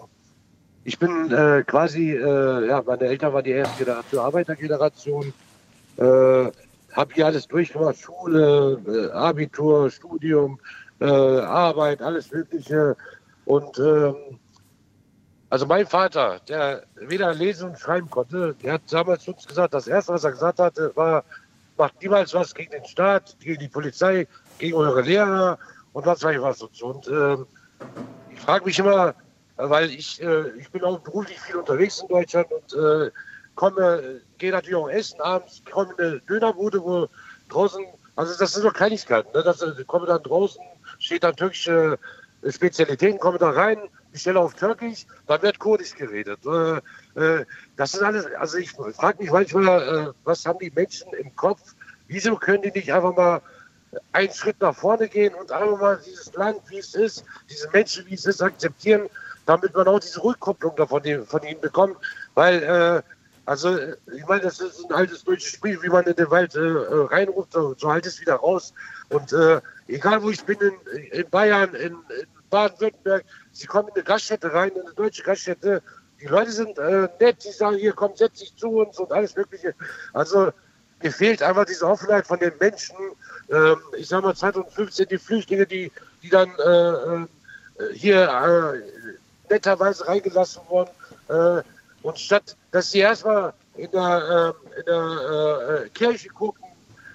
ich bin äh, quasi, äh, ja, meine Eltern waren die erste Generation, Arbeitergeneration. Äh, habe hier alles durchgemacht, Schule, äh, Abitur, Studium, äh, Arbeit, alles Mögliche. Und ähm, also mein Vater, der weder lesen und schreiben konnte, der hat damals uns gesagt, das Erste, was er gesagt hatte, war, macht niemals was gegen den Staat, gegen die Polizei, gegen eure Lehrer und was weiß ich was. Und, und ähm, ich frage mich immer, weil ich, äh, ich bin auch beruflich viel unterwegs in Deutschland und äh, komme, gehe natürlich auch essen abends, komme in eine Dönerbude, wo draußen, also das sind so Kleinigkeiten, ne? das, äh, komme dann draußen, steht dann türkische Spezialitäten, komme da rein, bestelle auf Türkisch, dann wird Kurdisch geredet. Äh, äh, das ist alles, also ich frage mich manchmal, äh, was haben die Menschen im Kopf? Wieso können die nicht einfach mal einen Schritt nach vorne gehen und einfach mal dieses Land, wie es ist, diese Menschen, wie es ist, akzeptieren, damit man auch diese Rückkopplung davon von ihnen bekommt. Weil äh, also, ich meine, das ist ein altes deutsches Spiel, wie man in den Wald äh, äh reinruft, so, so halt es wieder raus. Und äh, egal wo ich bin, in, in Bayern, in, in Baden-Württemberg, sie kommen in eine Gaststätte rein, in eine deutsche Gaststätte. Die Leute sind äh, nett, die sagen, hier komm, setz dich zu uns und alles Mögliche. Also, mir fehlt einfach diese Offenheit von den Menschen. Ähm, ich sag mal, 2015 die Flüchtlinge, die, die dann äh, äh hier äh, netterweise reingelassen wurden. Äh, und statt, dass sie erstmal in der, äh, in der äh, Kirche gucken,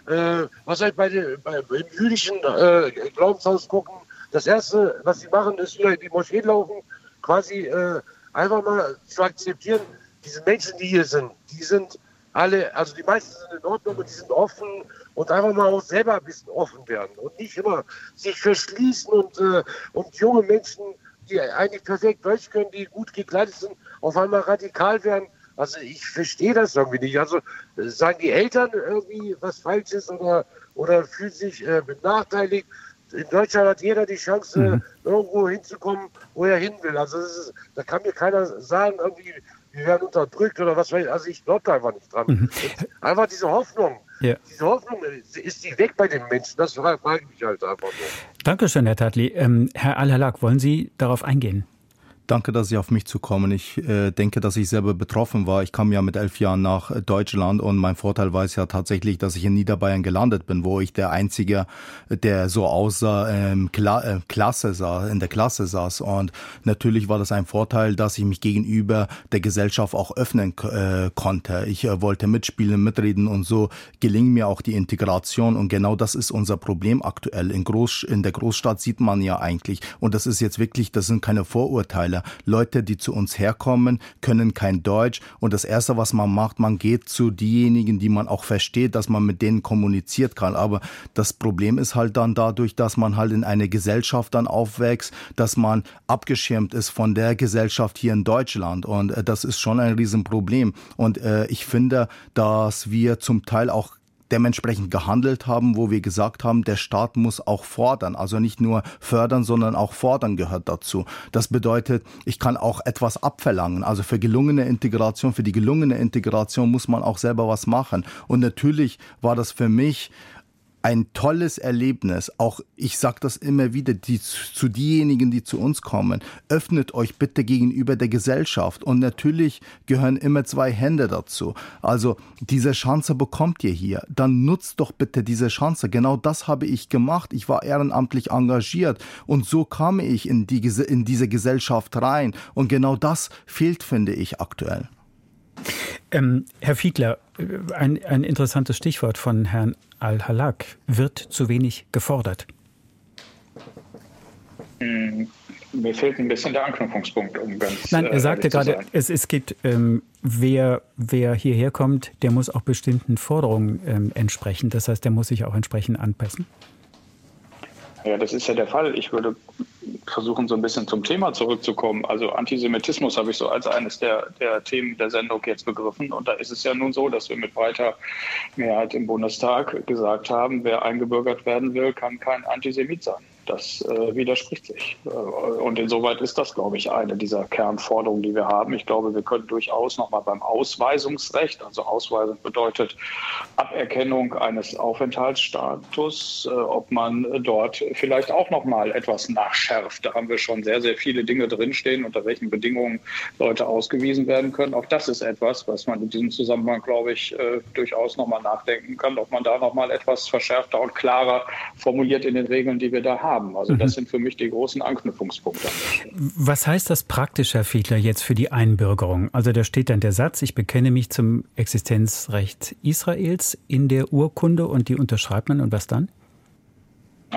äh, was halt bei, den, bei im jüdischen äh, Glaubenshaus gucken, das erste, was sie machen, ist wieder in die Moschee laufen, quasi äh, einfach mal zu akzeptieren, diese Menschen, die hier sind, die sind alle, also die meisten sind in Ordnung und die sind offen und einfach mal auch selber ein bisschen offen werden und nicht immer sich verschließen und, äh, und junge Menschen, die eigentlich perfekt Deutsch können, die gut gekleidet sind, auf einmal radikal werden. Also ich verstehe das irgendwie nicht. Also sagen die Eltern irgendwie was Falsches oder, oder fühlen sich äh, benachteiligt. In Deutschland hat jeder die Chance, mhm. irgendwo hinzukommen, wo er hin will. Also ist, da kann mir keiner sagen, irgendwie, wir werden unterdrückt oder was weiß ich. Also ich glaube da einfach nicht dran. Mhm. Einfach diese Hoffnung. Ja. Diese Hoffnung, ist die weg bei den Menschen? Das frage ich mich halt einfach nur. Dankeschön, Herr Tadli. Ähm, Herr Al-Halak, wollen Sie darauf eingehen? Danke, dass Sie auf mich zukommen. Ich äh, denke, dass ich selber betroffen war. Ich kam ja mit elf Jahren nach Deutschland und mein Vorteil war es ja tatsächlich, dass ich in Niederbayern gelandet bin, wo ich der Einzige, der so aussah, ähm, Kla äh, Klasse saß, in der Klasse saß. Und natürlich war das ein Vorteil, dass ich mich gegenüber der Gesellschaft auch öffnen äh, konnte. Ich äh, wollte mitspielen, mitreden und so gelingt mir auch die Integration. Und genau das ist unser Problem aktuell. In, Groß, in der Großstadt sieht man ja eigentlich, und das ist jetzt wirklich, das sind keine Vorurteile, Fehler. Leute, die zu uns herkommen, können kein Deutsch und das Erste, was man macht, man geht zu diejenigen, die man auch versteht, dass man mit denen kommuniziert kann. Aber das Problem ist halt dann dadurch, dass man halt in eine Gesellschaft dann aufwächst, dass man abgeschirmt ist von der Gesellschaft hier in Deutschland und äh, das ist schon ein Riesenproblem. Und äh, ich finde, dass wir zum Teil auch dementsprechend gehandelt haben, wo wir gesagt haben, der Staat muss auch fordern. Also nicht nur fördern, sondern auch fordern gehört dazu. Das bedeutet, ich kann auch etwas abverlangen. Also für gelungene Integration, für die gelungene Integration muss man auch selber was machen. Und natürlich war das für mich ein tolles Erlebnis. Auch ich sage das immer wieder die, zu diejenigen, die zu uns kommen. Öffnet euch bitte gegenüber der Gesellschaft. Und natürlich gehören immer zwei Hände dazu. Also diese Chance bekommt ihr hier. Dann nutzt doch bitte diese Chance. Genau das habe ich gemacht. Ich war ehrenamtlich engagiert. Und so kam ich in, die, in diese Gesellschaft rein. Und genau das fehlt, finde ich, aktuell. Ähm, Herr Fiedler, ein, ein interessantes Stichwort von Herrn Al-Halak. Wird zu wenig gefordert? Hm, mir fehlt ein bisschen der Anknüpfungspunkt, um ganz. Nein, er äh, sagte gerade, es, es gibt, ähm, wer, wer hierher kommt, der muss auch bestimmten Forderungen ähm, entsprechen. Das heißt, der muss sich auch entsprechend anpassen. Ja, das ist ja der Fall. Ich würde versuchen, so ein bisschen zum Thema zurückzukommen. Also Antisemitismus habe ich so als eines der, der Themen der Sendung jetzt begriffen. Und da ist es ja nun so, dass wir mit breiter Mehrheit im Bundestag gesagt haben, wer eingebürgert werden will, kann kein Antisemit sein. Das äh, widerspricht sich. Äh, und insoweit ist das, glaube ich, eine dieser Kernforderungen, die wir haben. Ich glaube, wir können durchaus nochmal beim Ausweisungsrecht, also Ausweisung bedeutet Aberkennung eines Aufenthaltsstatus, äh, ob man dort vielleicht auch nochmal etwas nachschärft. Da haben wir schon sehr, sehr viele Dinge drinstehen, unter welchen Bedingungen Leute ausgewiesen werden können. Auch das ist etwas, was man in diesem Zusammenhang, glaube ich, äh, durchaus nochmal nachdenken kann, ob man da nochmal etwas verschärfter und klarer formuliert in den Regeln, die wir da haben haben. Also das mhm. sind für mich die großen Anknüpfungspunkte. Was heißt das praktisch, Herr Fiedler, jetzt für die Einbürgerung? Also da steht dann der Satz, ich bekenne mich zum Existenzrecht Israels in der Urkunde und die unterschreibt man und was dann?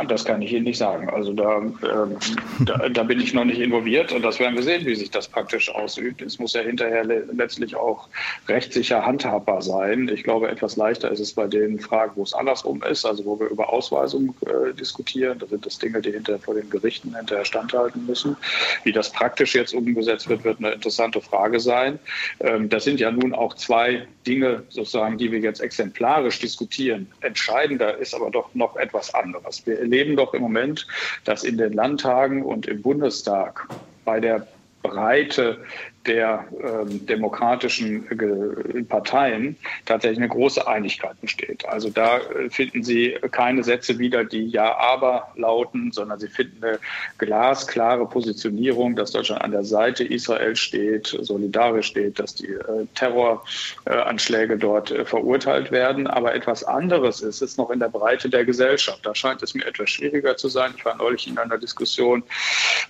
Das kann ich Ihnen nicht sagen. Also da, äh, da, da, bin ich noch nicht involviert und das werden wir sehen, wie sich das praktisch ausübt. Es muss ja hinterher le letztlich auch rechtssicher handhabbar sein. Ich glaube, etwas leichter ist es bei den Fragen, wo es andersrum ist, also wo wir über Ausweisung äh, diskutieren. Da sind das Dinge, die hinterher vor den Gerichten hinterher standhalten müssen. Wie das praktisch jetzt umgesetzt wird, wird eine interessante Frage sein. Ähm, das sind ja nun auch zwei Dinge, sozusagen, die wir jetzt exemplarisch diskutieren. Entscheidender ist aber doch noch etwas anderes. Wir erleben doch im Moment, dass in den Landtagen und im Bundestag bei der Breite der ähm, demokratischen äh, Parteien tatsächlich eine große Einigkeit besteht. Also da äh, finden Sie keine Sätze wieder, die Ja, aber lauten, sondern Sie finden eine glasklare Positionierung, dass Deutschland an der Seite Israel steht, solidarisch steht, dass die äh, Terroranschläge dort äh, verurteilt werden. Aber etwas anderes ist es noch in der Breite der Gesellschaft. Da scheint es mir etwas schwieriger zu sein. Ich war neulich in einer Diskussion,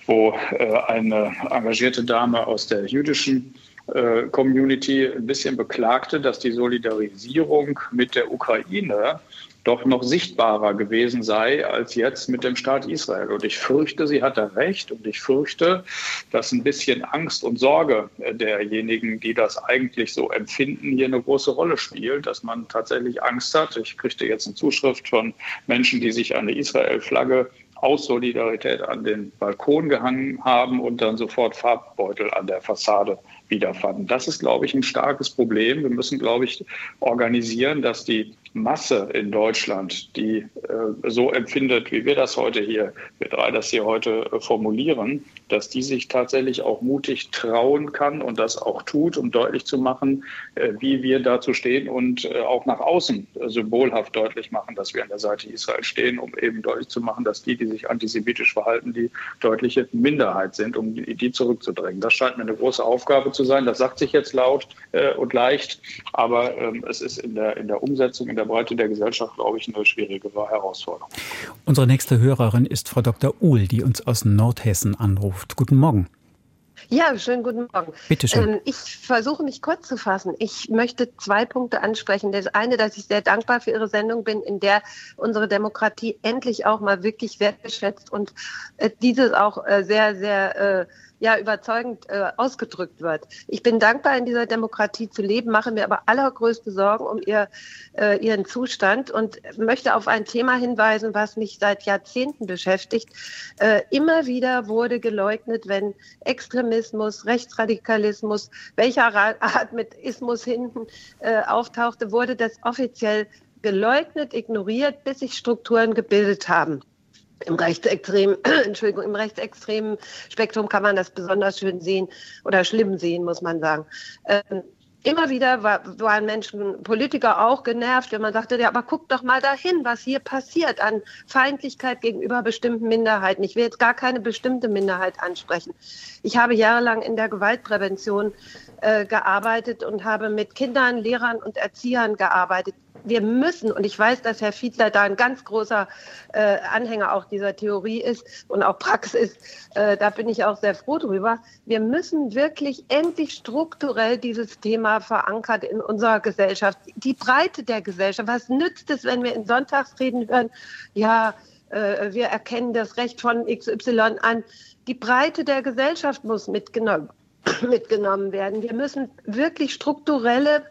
wo äh, eine engagierte Dame aus der jüdischen jüdischen äh, Community ein bisschen beklagte, dass die Solidarisierung mit der Ukraine doch noch sichtbarer gewesen sei als jetzt mit dem Staat Israel. Und ich fürchte, sie hatte recht und ich fürchte, dass ein bisschen Angst und Sorge derjenigen, die das eigentlich so empfinden, hier eine große Rolle spielt, dass man tatsächlich Angst hat. Ich kriegte jetzt eine Zuschrift von Menschen, die sich eine Israel-Flagge aus Solidarität an den Balkon gehangen haben und dann sofort Farbbeutel an der Fassade wiederfanden. Das ist, glaube ich, ein starkes Problem. Wir müssen, glaube ich, organisieren, dass die Masse in Deutschland, die äh, so empfindet, wie wir das heute hier, wir drei das hier heute äh, formulieren, dass die sich tatsächlich auch mutig trauen kann und das auch tut, um deutlich zu machen, äh, wie wir dazu stehen und äh, auch nach außen symbolhaft deutlich machen, dass wir an der Seite Israel stehen, um eben deutlich zu machen, dass die, die sich antisemitisch verhalten, die deutliche Minderheit sind, um die, die zurückzudrängen. Das scheint mir eine große Aufgabe zu sein. Das sagt sich jetzt laut äh, und leicht, aber ähm, es ist in der, in der Umsetzung, in der Breite der Gesellschaft, glaube ich, eine schwierige Herausforderung. Unsere nächste Hörerin ist Frau Dr. Uhl, die uns aus Nordhessen anruft. Guten Morgen. Ja, schönen guten Morgen. Bitte schön. Ähm, ich versuche mich kurz zu fassen. Ich möchte zwei Punkte ansprechen. Das eine, dass ich sehr dankbar für Ihre Sendung bin, in der unsere Demokratie endlich auch mal wirklich wertgeschätzt und äh, dieses auch äh, sehr, sehr äh, ja überzeugend äh, ausgedrückt wird. Ich bin dankbar, in dieser Demokratie zu leben, mache mir aber allergrößte Sorgen um ihr, äh, ihren Zustand und möchte auf ein Thema hinweisen, was mich seit Jahrzehnten beschäftigt. Äh, immer wieder wurde geleugnet, wenn Extremismus, Rechtsradikalismus, welcher Art mit Ismus hinten äh, auftauchte, wurde das offiziell geleugnet, ignoriert, bis sich Strukturen gebildet haben. Im rechtsextremen, Entschuldigung, im rechtsextremen Spektrum kann man das besonders schön sehen oder schlimm sehen, muss man sagen. Ähm, immer wieder war, waren Menschen, Politiker auch genervt, wenn man sagte, ja, aber guck doch mal dahin, was hier passiert an Feindlichkeit gegenüber bestimmten Minderheiten. Ich will jetzt gar keine bestimmte Minderheit ansprechen. Ich habe jahrelang in der Gewaltprävention äh, gearbeitet und habe mit Kindern, Lehrern und Erziehern gearbeitet wir müssen, und ich weiß, dass Herr Fiedler da ein ganz großer äh, Anhänger auch dieser Theorie ist und auch Praxis, äh, da bin ich auch sehr froh drüber, wir müssen wirklich endlich strukturell dieses Thema verankert in unserer Gesellschaft, die Breite der Gesellschaft. Was nützt es, wenn wir in Sonntagsreden hören, ja, äh, wir erkennen das Recht von XY an. Die Breite der Gesellschaft muss mitgenommen, mitgenommen werden. Wir müssen wirklich strukturelle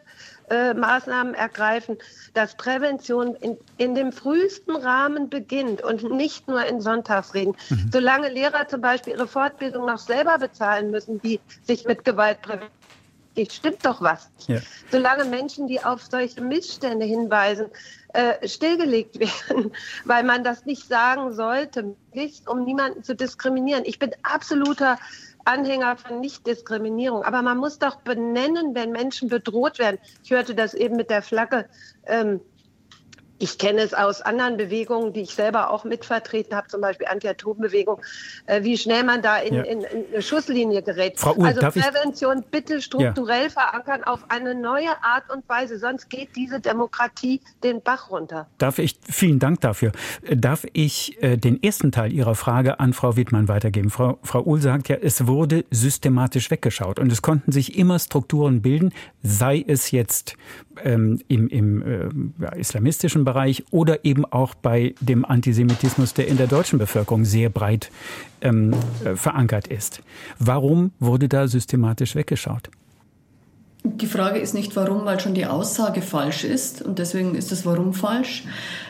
äh, Maßnahmen ergreifen, dass Prävention in, in dem frühesten Rahmen beginnt und nicht nur in Sonntagsreden. Mhm. Solange Lehrer zum Beispiel ihre Fortbildung noch selber bezahlen müssen, die sich mit Gewaltprävention stimmt doch was. Ja. Solange Menschen, die auf solche Missstände hinweisen, äh, stillgelegt werden, weil man das nicht sagen sollte, um niemanden zu diskriminieren. Ich bin absoluter Anhänger von Nichtdiskriminierung. Aber man muss doch benennen, wenn Menschen bedroht werden. Ich hörte das eben mit der Flagge. Ähm, ich kenne es aus anderen Bewegungen, die ich selber auch mitvertreten habe, zum Beispiel Anti-Atom-Bewegung, äh, wie schnell man da in, ja. in, in, eine Schusslinie gerät. Frau Uhl, also Prävention bitte strukturell ja. verankern auf eine neue Art und Weise, sonst geht diese Demokratie den Bach runter. Darf ich, vielen Dank dafür. Darf ich äh, den ersten Teil Ihrer Frage an Frau Wittmann weitergeben? Frau, Frau Uhl sagt ja, es wurde systematisch weggeschaut und es konnten sich immer Strukturen bilden, sei es jetzt ähm, im, im äh, islamistischen Bereich oder eben auch bei dem Antisemitismus, der in der deutschen Bevölkerung sehr breit ähm, äh, verankert ist. Warum wurde da systematisch weggeschaut? Die Frage ist nicht warum, weil schon die Aussage falsch ist und deswegen ist das Warum falsch.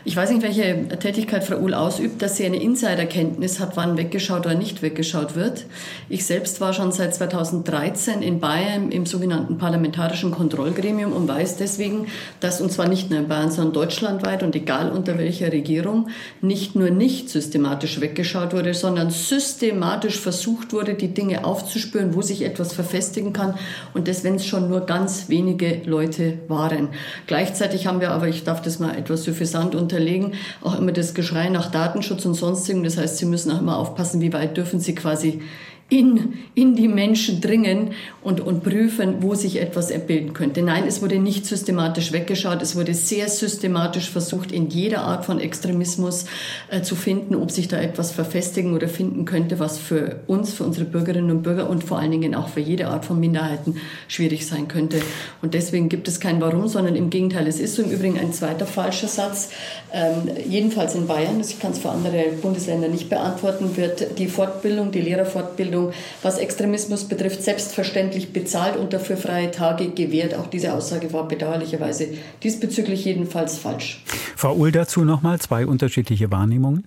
Ich weiß nicht, welche Tätigkeit Frau Uhl ausübt, dass sie eine Insiderkenntnis hat, wann weggeschaut oder nicht weggeschaut wird. Ich selbst war schon seit 2013 in Bayern im sogenannten parlamentarischen Kontrollgremium und weiß deswegen, dass und zwar nicht nur in Bayern, sondern deutschlandweit und egal unter welcher Regierung nicht nur nicht systematisch weggeschaut wurde, sondern systematisch versucht wurde, die Dinge aufzuspüren, wo sich etwas verfestigen kann und das, wenn es schon nur ganz wenige Leute waren. Gleichzeitig haben wir aber, ich darf das mal etwas suffisant unterlegen, auch immer das Geschrei nach Datenschutz und sonstigem. Das heißt, Sie müssen auch immer aufpassen, wie weit dürfen Sie quasi in, in die Menschen dringen und, und prüfen, wo sich etwas erbilden könnte. Nein, es wurde nicht systematisch weggeschaut. Es wurde sehr systematisch versucht, in jeder Art von Extremismus äh, zu finden, ob sich da etwas verfestigen oder finden könnte, was für uns, für unsere Bürgerinnen und Bürger und vor allen Dingen auch für jede Art von Minderheiten schwierig sein könnte. Und deswegen gibt es kein Warum, sondern im Gegenteil. Es ist so im Übrigen ein zweiter falscher Satz. Ähm, jedenfalls in Bayern, ich kann es für andere Bundesländer nicht beantworten, wird die Fortbildung, die Lehrerfortbildung Bildung, was Extremismus betrifft, selbstverständlich bezahlt und dafür freie Tage gewährt. Auch diese Aussage war bedauerlicherweise diesbezüglich jedenfalls falsch. Frau Uhl dazu nochmal zwei unterschiedliche Wahrnehmungen.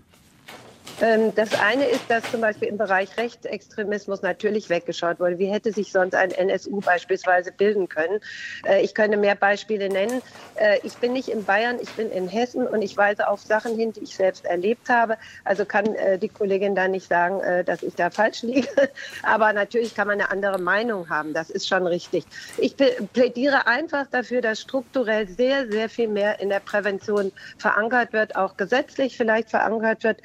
Ähm, das eine ist, dass zum Beispiel im Bereich Rechtsextremismus natürlich weggeschaut wurde. Wie hätte sich sonst ein NSU beispielsweise bilden können? Äh, ich könnte mehr Beispiele nennen. Äh, ich bin nicht in Bayern, ich bin in Hessen und ich weise auf Sachen hin, die ich selbst erlebt habe. Also kann äh, die Kollegin da nicht sagen, dass ich da falsch liege. Aber natürlich kann man eine andere Meinung haben. Das ist schon richtig. Ich plädiere einfach dafür, dass strukturell sehr, sehr viel mehr in der Prävention verankert wird, auch gesetzlich vielleicht verankert wird.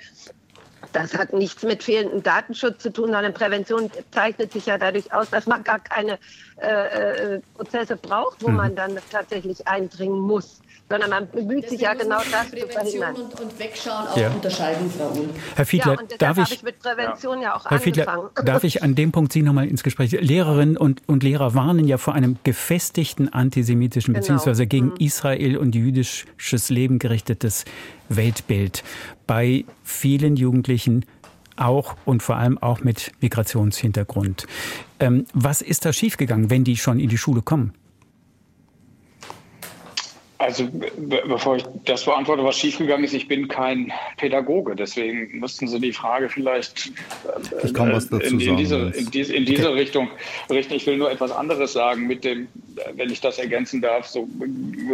Das hat nichts mit fehlendem Datenschutz zu tun, sondern Prävention zeichnet sich ja dadurch aus, dass man gar keine äh, äh Prozesse braucht, wo mhm. man dann tatsächlich eindringen muss sondern man bemüht sich ja genau das zu verhindern. Und, und Wegschauen auch ja. unterscheiden, Frau Uhl. Herr Fiedler, ja, darf ich, ich mit Prävention ja, ja auch Herr Fiedler, darf ich an dem Punkt Sie noch mal ins Gespräch? Lehrerinnen und, und Lehrer warnen ja vor einem gefestigten antisemitischen genau. beziehungsweise gegen mhm. Israel und jüdisches Leben gerichtetes Weltbild bei vielen Jugendlichen auch und vor allem auch mit Migrationshintergrund. Ähm, was ist da schiefgegangen, wenn die schon in die Schule kommen? Also bevor ich das beantworte, was schiefgegangen ist, ich bin kein Pädagoge, deswegen müssten Sie die Frage vielleicht was dazu in, in, diese, in, diese, in diese okay. Richtung richten. Ich will nur etwas anderes sagen, mit dem, wenn ich das ergänzen darf. So,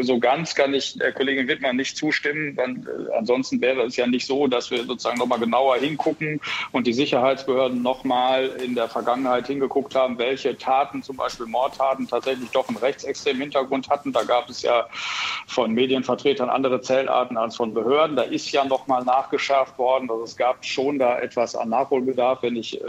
so ganz kann ich der Kollegin Wittmann nicht zustimmen. Dann, äh, ansonsten wäre es ja nicht so, dass wir sozusagen nochmal genauer hingucken und die Sicherheitsbehörden nochmal in der Vergangenheit hingeguckt haben, welche Taten, zum Beispiel Mordtaten, tatsächlich doch einen rechtsextremen Hintergrund hatten. Da gab es ja von Medienvertretern andere Zellarten als von Behörden. Da ist ja nochmal nachgeschärft worden. Also es gab schon da etwas an Nachholbedarf. Wenn ich äh,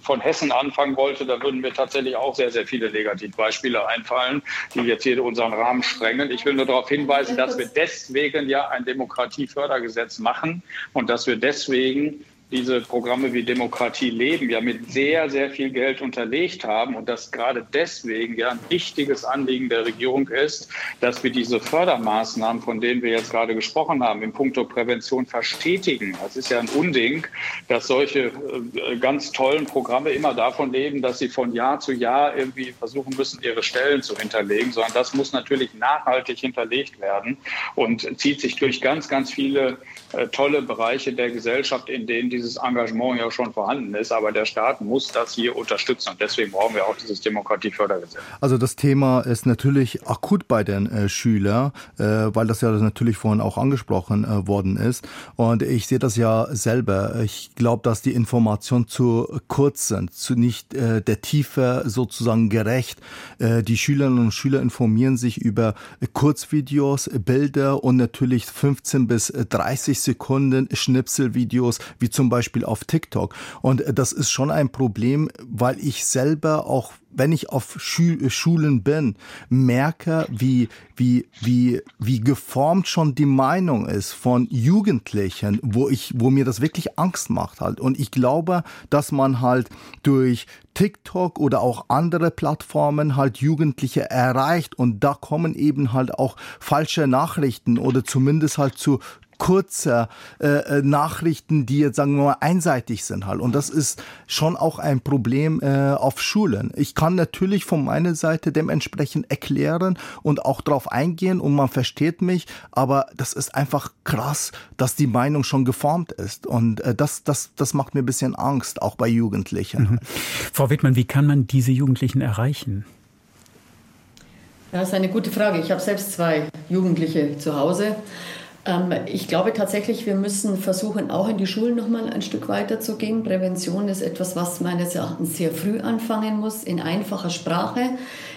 von Hessen anfangen wollte, da würden mir tatsächlich auch sehr, sehr viele Negativbeispiele einfallen, die jetzt hier unseren Rahmen sprengen. Ich will nur darauf hinweisen, dass wir deswegen ja ein Demokratiefördergesetz machen und dass wir deswegen diese Programme wie Demokratie leben ja mit sehr, sehr viel Geld unterlegt haben und dass gerade deswegen ja ein wichtiges Anliegen der Regierung ist, dass wir diese Fördermaßnahmen, von denen wir jetzt gerade gesprochen haben, in puncto Prävention verstetigen. Das ist ja ein Unding, dass solche äh, ganz tollen Programme immer davon leben, dass sie von Jahr zu Jahr irgendwie versuchen müssen, ihre Stellen zu hinterlegen, sondern das muss natürlich nachhaltig hinterlegt werden und zieht sich durch ganz, ganz viele äh, tolle Bereiche der Gesellschaft, in denen dieses Engagement ja schon vorhanden ist. Aber der Staat muss das hier unterstützen. Und deswegen brauchen wir auch dieses Demokratiefördergesetz. Also das Thema ist natürlich akut bei den äh, Schülern, äh, weil das ja natürlich vorhin auch angesprochen äh, worden ist. Und ich sehe das ja selber. Ich glaube, dass die Informationen zu kurz sind, zu nicht äh, der Tiefe sozusagen gerecht. Äh, die Schülerinnen und Schüler informieren sich über Kurzvideos, Bilder und natürlich 15 bis 30 Sekunden Schnipselvideos, wie zum Beispiel auf TikTok. Und das ist schon ein Problem, weil ich selber auch wenn ich auf Schulen bin, merke, wie, wie, wie, wie geformt schon die Meinung ist von Jugendlichen, wo ich, wo mir das wirklich Angst macht halt. Und ich glaube, dass man halt durch TikTok oder auch andere Plattformen halt Jugendliche erreicht und da kommen eben halt auch falsche Nachrichten oder zumindest halt zu kurzer äh, äh, Nachrichten, die jetzt sagen wir mal einseitig sind halt. Und das ist schon auch ein Problem äh, auf Schulen. Ich kann natürlich von meiner Seite dementsprechend erklären und auch darauf eingehen und man versteht mich, aber das ist einfach krass, dass die Meinung schon geformt ist. Und äh, das, das, das macht mir ein bisschen Angst, auch bei Jugendlichen. Mhm. Frau Wittmann, wie kann man diese Jugendlichen erreichen? Ja, das ist eine gute Frage. Ich habe selbst zwei Jugendliche zu Hause. Ähm, ich glaube tatsächlich, wir müssen versuchen, auch in die Schulen noch mal ein Stück weiter zu gehen. Prävention ist etwas, was meines Erachtens sehr früh anfangen muss, in einfacher Sprache,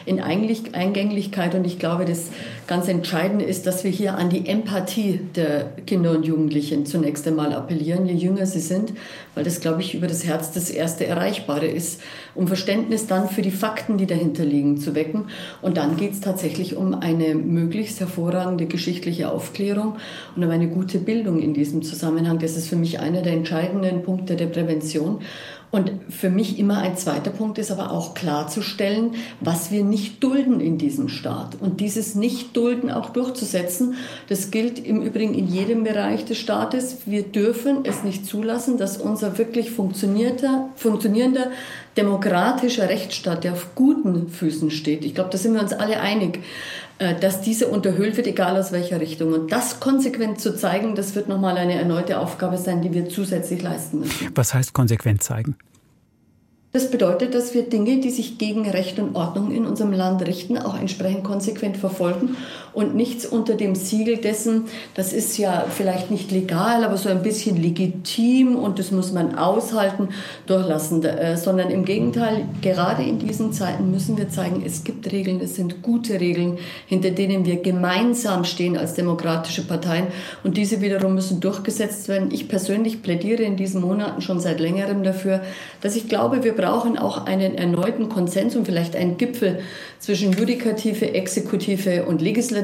in Eingänglichkeit. Und ich glaube, das ganz Entscheidende ist, dass wir hier an die Empathie der Kinder und Jugendlichen zunächst einmal appellieren, je jünger sie sind, weil das, glaube ich, über das Herz das erste Erreichbare ist, um Verständnis dann für die Fakten, die dahinter liegen, zu wecken. Und dann geht es tatsächlich um eine möglichst hervorragende geschichtliche Aufklärung und um eine gute Bildung in diesem Zusammenhang. Das ist für mich einer der entscheidenden Punkte der Prävention. Und für mich immer ein zweiter Punkt ist aber auch klarzustellen, was wir nicht dulden in diesem Staat. Und dieses Nicht-Dulden auch durchzusetzen, das gilt im Übrigen in jedem Bereich des Staates. Wir dürfen es nicht zulassen, dass unser wirklich funktionierender, funktionierender demokratischer Rechtsstaat, der auf guten Füßen steht, ich glaube, da sind wir uns alle einig, dass diese unterhöhlt wird, egal aus welcher Richtung. Und das konsequent zu zeigen, das wird nochmal eine erneute Aufgabe sein, die wir zusätzlich leisten müssen. Was heißt konsequent zeigen? Das bedeutet, dass wir Dinge, die sich gegen Recht und Ordnung in unserem Land richten, auch entsprechend konsequent verfolgen und nichts unter dem Siegel dessen, das ist ja vielleicht nicht legal, aber so ein bisschen legitim und das muss man aushalten, durchlassen, äh, sondern im Gegenteil, gerade in diesen Zeiten müssen wir zeigen, es gibt Regeln, es sind gute Regeln, hinter denen wir gemeinsam stehen als demokratische Parteien. Und diese wiederum müssen durchgesetzt werden. Ich persönlich plädiere in diesen Monaten schon seit längerem dafür, dass ich glaube, wir brauchen auch einen erneuten Konsens und vielleicht einen Gipfel zwischen Judikative, Exekutive und Legislative,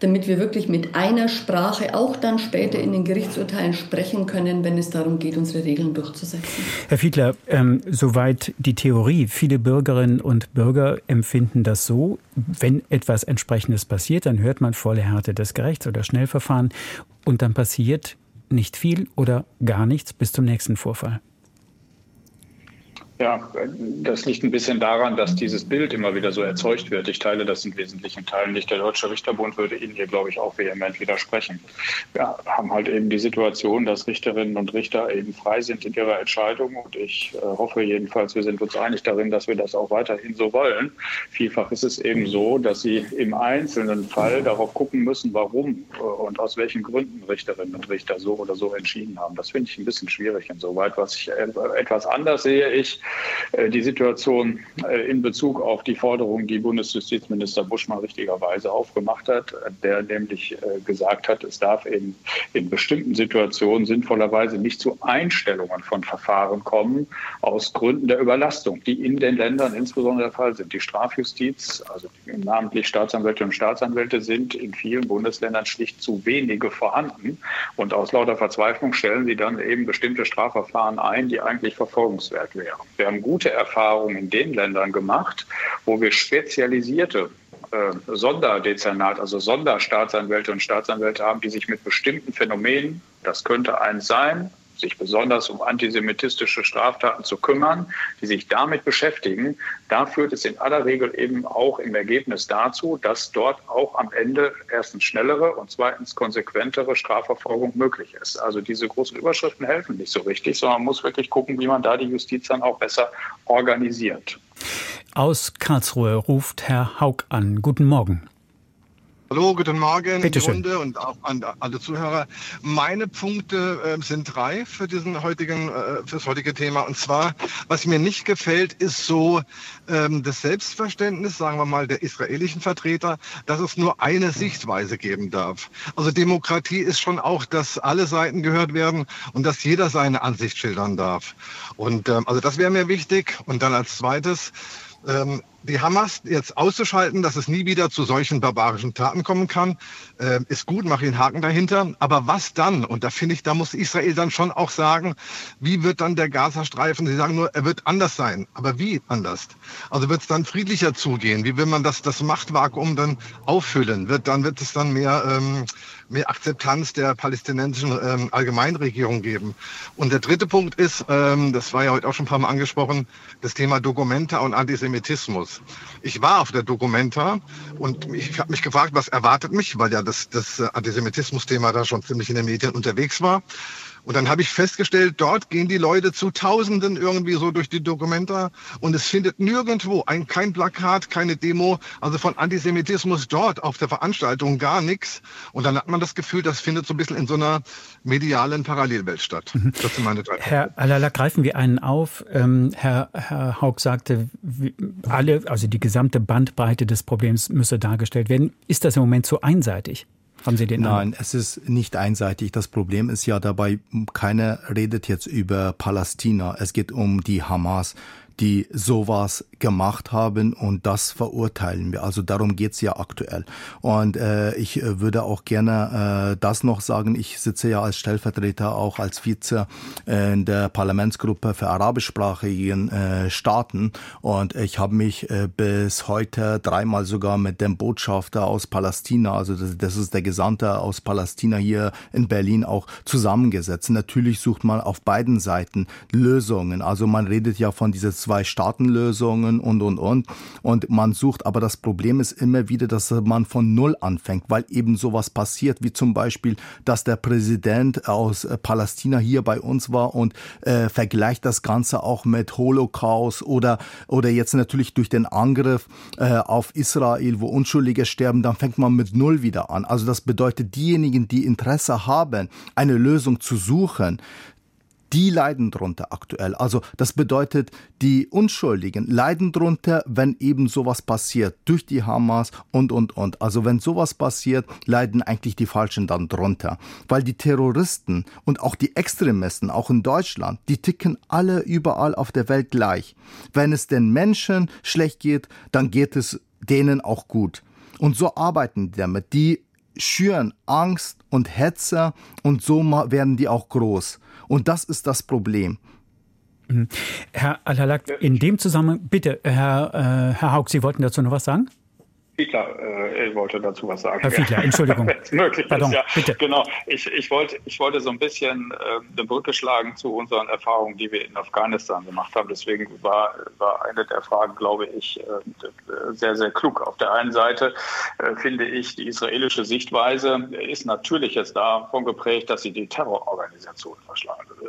damit wir wirklich mit einer Sprache auch dann später in den Gerichtsurteilen sprechen können, wenn es darum geht, unsere Regeln durchzusetzen. Herr Fiedler, ähm, soweit die Theorie. Viele Bürgerinnen und Bürger empfinden das so, wenn etwas entsprechendes passiert, dann hört man volle Härte des Gerichts oder Schnellverfahren und dann passiert nicht viel oder gar nichts bis zum nächsten Vorfall. Ja, das liegt ein bisschen daran, dass dieses Bild immer wieder so erzeugt wird. Ich teile das in wesentlichen Teilen nicht. Der Deutsche Richterbund würde Ihnen hier, glaube ich, auch vehement widersprechen. Wir haben halt eben die Situation, dass Richterinnen und Richter eben frei sind in ihrer Entscheidung. Und ich äh, hoffe jedenfalls, wir sind uns einig darin, dass wir das auch weiterhin so wollen. Vielfach ist es eben so, dass sie im einzelnen Fall darauf gucken müssen, warum äh, und aus welchen Gründen Richterinnen und Richter so oder so entschieden haben. Das finde ich ein bisschen schwierig insoweit. Was ich äh, etwas anders sehe, ich, die Situation äh, in Bezug auf die Forderung, die Bundesjustizminister Buschmann richtigerweise aufgemacht hat, der nämlich äh, gesagt hat, es darf in, in bestimmten Situationen sinnvollerweise nicht zu Einstellungen von Verfahren kommen, aus Gründen der Überlastung, die in den Ländern insbesondere der Fall sind. Die Strafjustiz, also namentlich Staatsanwälte und Staatsanwälte, sind in vielen Bundesländern schlicht zu wenige vorhanden. Und aus lauter Verzweiflung stellen sie dann eben bestimmte Strafverfahren ein, die eigentlich verfolgungswert wären. Wir haben gute Erfahrungen in den Ländern gemacht, wo wir spezialisierte äh, Sonderdezernat, also Sonderstaatsanwälte und Staatsanwälte haben, die sich mit bestimmten Phänomenen, das könnte eins sein, sich besonders um antisemitistische Straftaten zu kümmern, die sich damit beschäftigen, da führt es in aller Regel eben auch im Ergebnis dazu, dass dort auch am Ende erstens schnellere und zweitens konsequentere Strafverfolgung möglich ist. Also diese großen Überschriften helfen nicht so richtig, sondern man muss wirklich gucken, wie man da die Justiz dann auch besser organisiert. Aus Karlsruhe ruft Herr Haug an. Guten Morgen. Hallo, guten Morgen Bitte die Runde und auch an alle Zuhörer. Meine Punkte äh, sind drei für diesen heutigen, äh, fürs heutige Thema. Und zwar, was mir nicht gefällt, ist so ähm, das Selbstverständnis, sagen wir mal, der israelischen Vertreter, dass es nur eine Sichtweise geben darf. Also Demokratie ist schon auch, dass alle Seiten gehört werden und dass jeder seine Ansicht schildern darf. Und ähm, also das wäre mir wichtig. Und dann als zweites, die Hamas jetzt auszuschalten, dass es nie wieder zu solchen barbarischen Taten kommen kann, äh, ist gut, mache ich einen Haken dahinter. Aber was dann? Und da finde ich, da muss Israel dann schon auch sagen, wie wird dann der Gazastreifen? Sie sagen nur, er wird anders sein. Aber wie anders? Also wird es dann friedlicher zugehen? Wie will man das, das Machtvakuum dann auffüllen? Wird dann wird es dann mehr ähm, mehr Akzeptanz der palästinensischen ähm, Allgemeinregierung geben. Und der dritte Punkt ist, ähm, das war ja heute auch schon ein paar Mal angesprochen, das Thema Dokumenta und Antisemitismus. Ich war auf der Dokumenta und ich habe mich gefragt, was erwartet mich, weil ja das, das Antisemitismus-Thema da schon ziemlich in den Medien unterwegs war. Und dann habe ich festgestellt, dort gehen die Leute zu Tausenden irgendwie so durch die Dokumenta und es findet nirgendwo ein, kein Plakat, keine Demo, also von Antisemitismus dort auf der Veranstaltung gar nichts. Und dann hat man das Gefühl, das findet so ein bisschen in so einer medialen Parallelwelt statt. Mhm. Das sind meine drei Herr Alala, greifen wir einen auf. Ähm, Herr, Herr Haug sagte, alle, also die gesamte Bandbreite des Problems müsse dargestellt werden. Ist das im Moment so einseitig? Haben Sie den? Nein, es ist nicht einseitig. Das Problem ist ja dabei, keiner redet jetzt über Palästina. Es geht um die Hamas die sowas gemacht haben und das verurteilen wir. Also darum geht's ja aktuell. Und äh, ich äh, würde auch gerne äh, das noch sagen. Ich sitze ja als Stellvertreter auch als Vize in der Parlamentsgruppe für arabischsprachigen äh, Staaten und ich habe mich äh, bis heute dreimal sogar mit dem Botschafter aus Palästina, also das, das ist der Gesandte aus Palästina hier in Berlin auch zusammengesetzt. Natürlich sucht man auf beiden Seiten Lösungen. Also man redet ja von dieser Zwei-Staaten-Lösungen und, und, und. Und man sucht, aber das Problem ist immer wieder, dass man von Null anfängt, weil eben sowas passiert, wie zum Beispiel, dass der Präsident aus äh, Palästina hier bei uns war und äh, vergleicht das Ganze auch mit Holocaust oder, oder jetzt natürlich durch den Angriff äh, auf Israel, wo Unschuldige sterben, dann fängt man mit Null wieder an. Also das bedeutet, diejenigen, die Interesse haben, eine Lösung zu suchen, die leiden drunter aktuell. Also das bedeutet, die Unschuldigen leiden drunter, wenn eben sowas passiert durch die Hamas und und und. Also wenn sowas passiert, leiden eigentlich die Falschen dann drunter, weil die Terroristen und auch die Extremisten, auch in Deutschland, die ticken alle überall auf der Welt gleich. Wenn es den Menschen schlecht geht, dann geht es denen auch gut. Und so arbeiten die damit. Die schüren Angst und Hetze und so werden die auch groß. Und das ist das Problem. Mhm. Herr Al-Halak, in dem Zusammenhang, bitte, Herr, äh, Herr Haug, Sie wollten dazu noch was sagen? Fiedler äh, wollte dazu was sagen. Herr Fiedler, Entschuldigung. möglich Pardon, ist, ja. bitte. Genau. Ich, ich, wollte, ich wollte so ein bisschen äh, eine Brücke schlagen zu unseren Erfahrungen, die wir in Afghanistan gemacht haben. Deswegen war, war eine der Fragen, glaube ich, äh, sehr, sehr klug. Auf der einen Seite äh, finde ich, die israelische Sichtweise ist natürlich jetzt davon geprägt, dass sie die Terrororganisation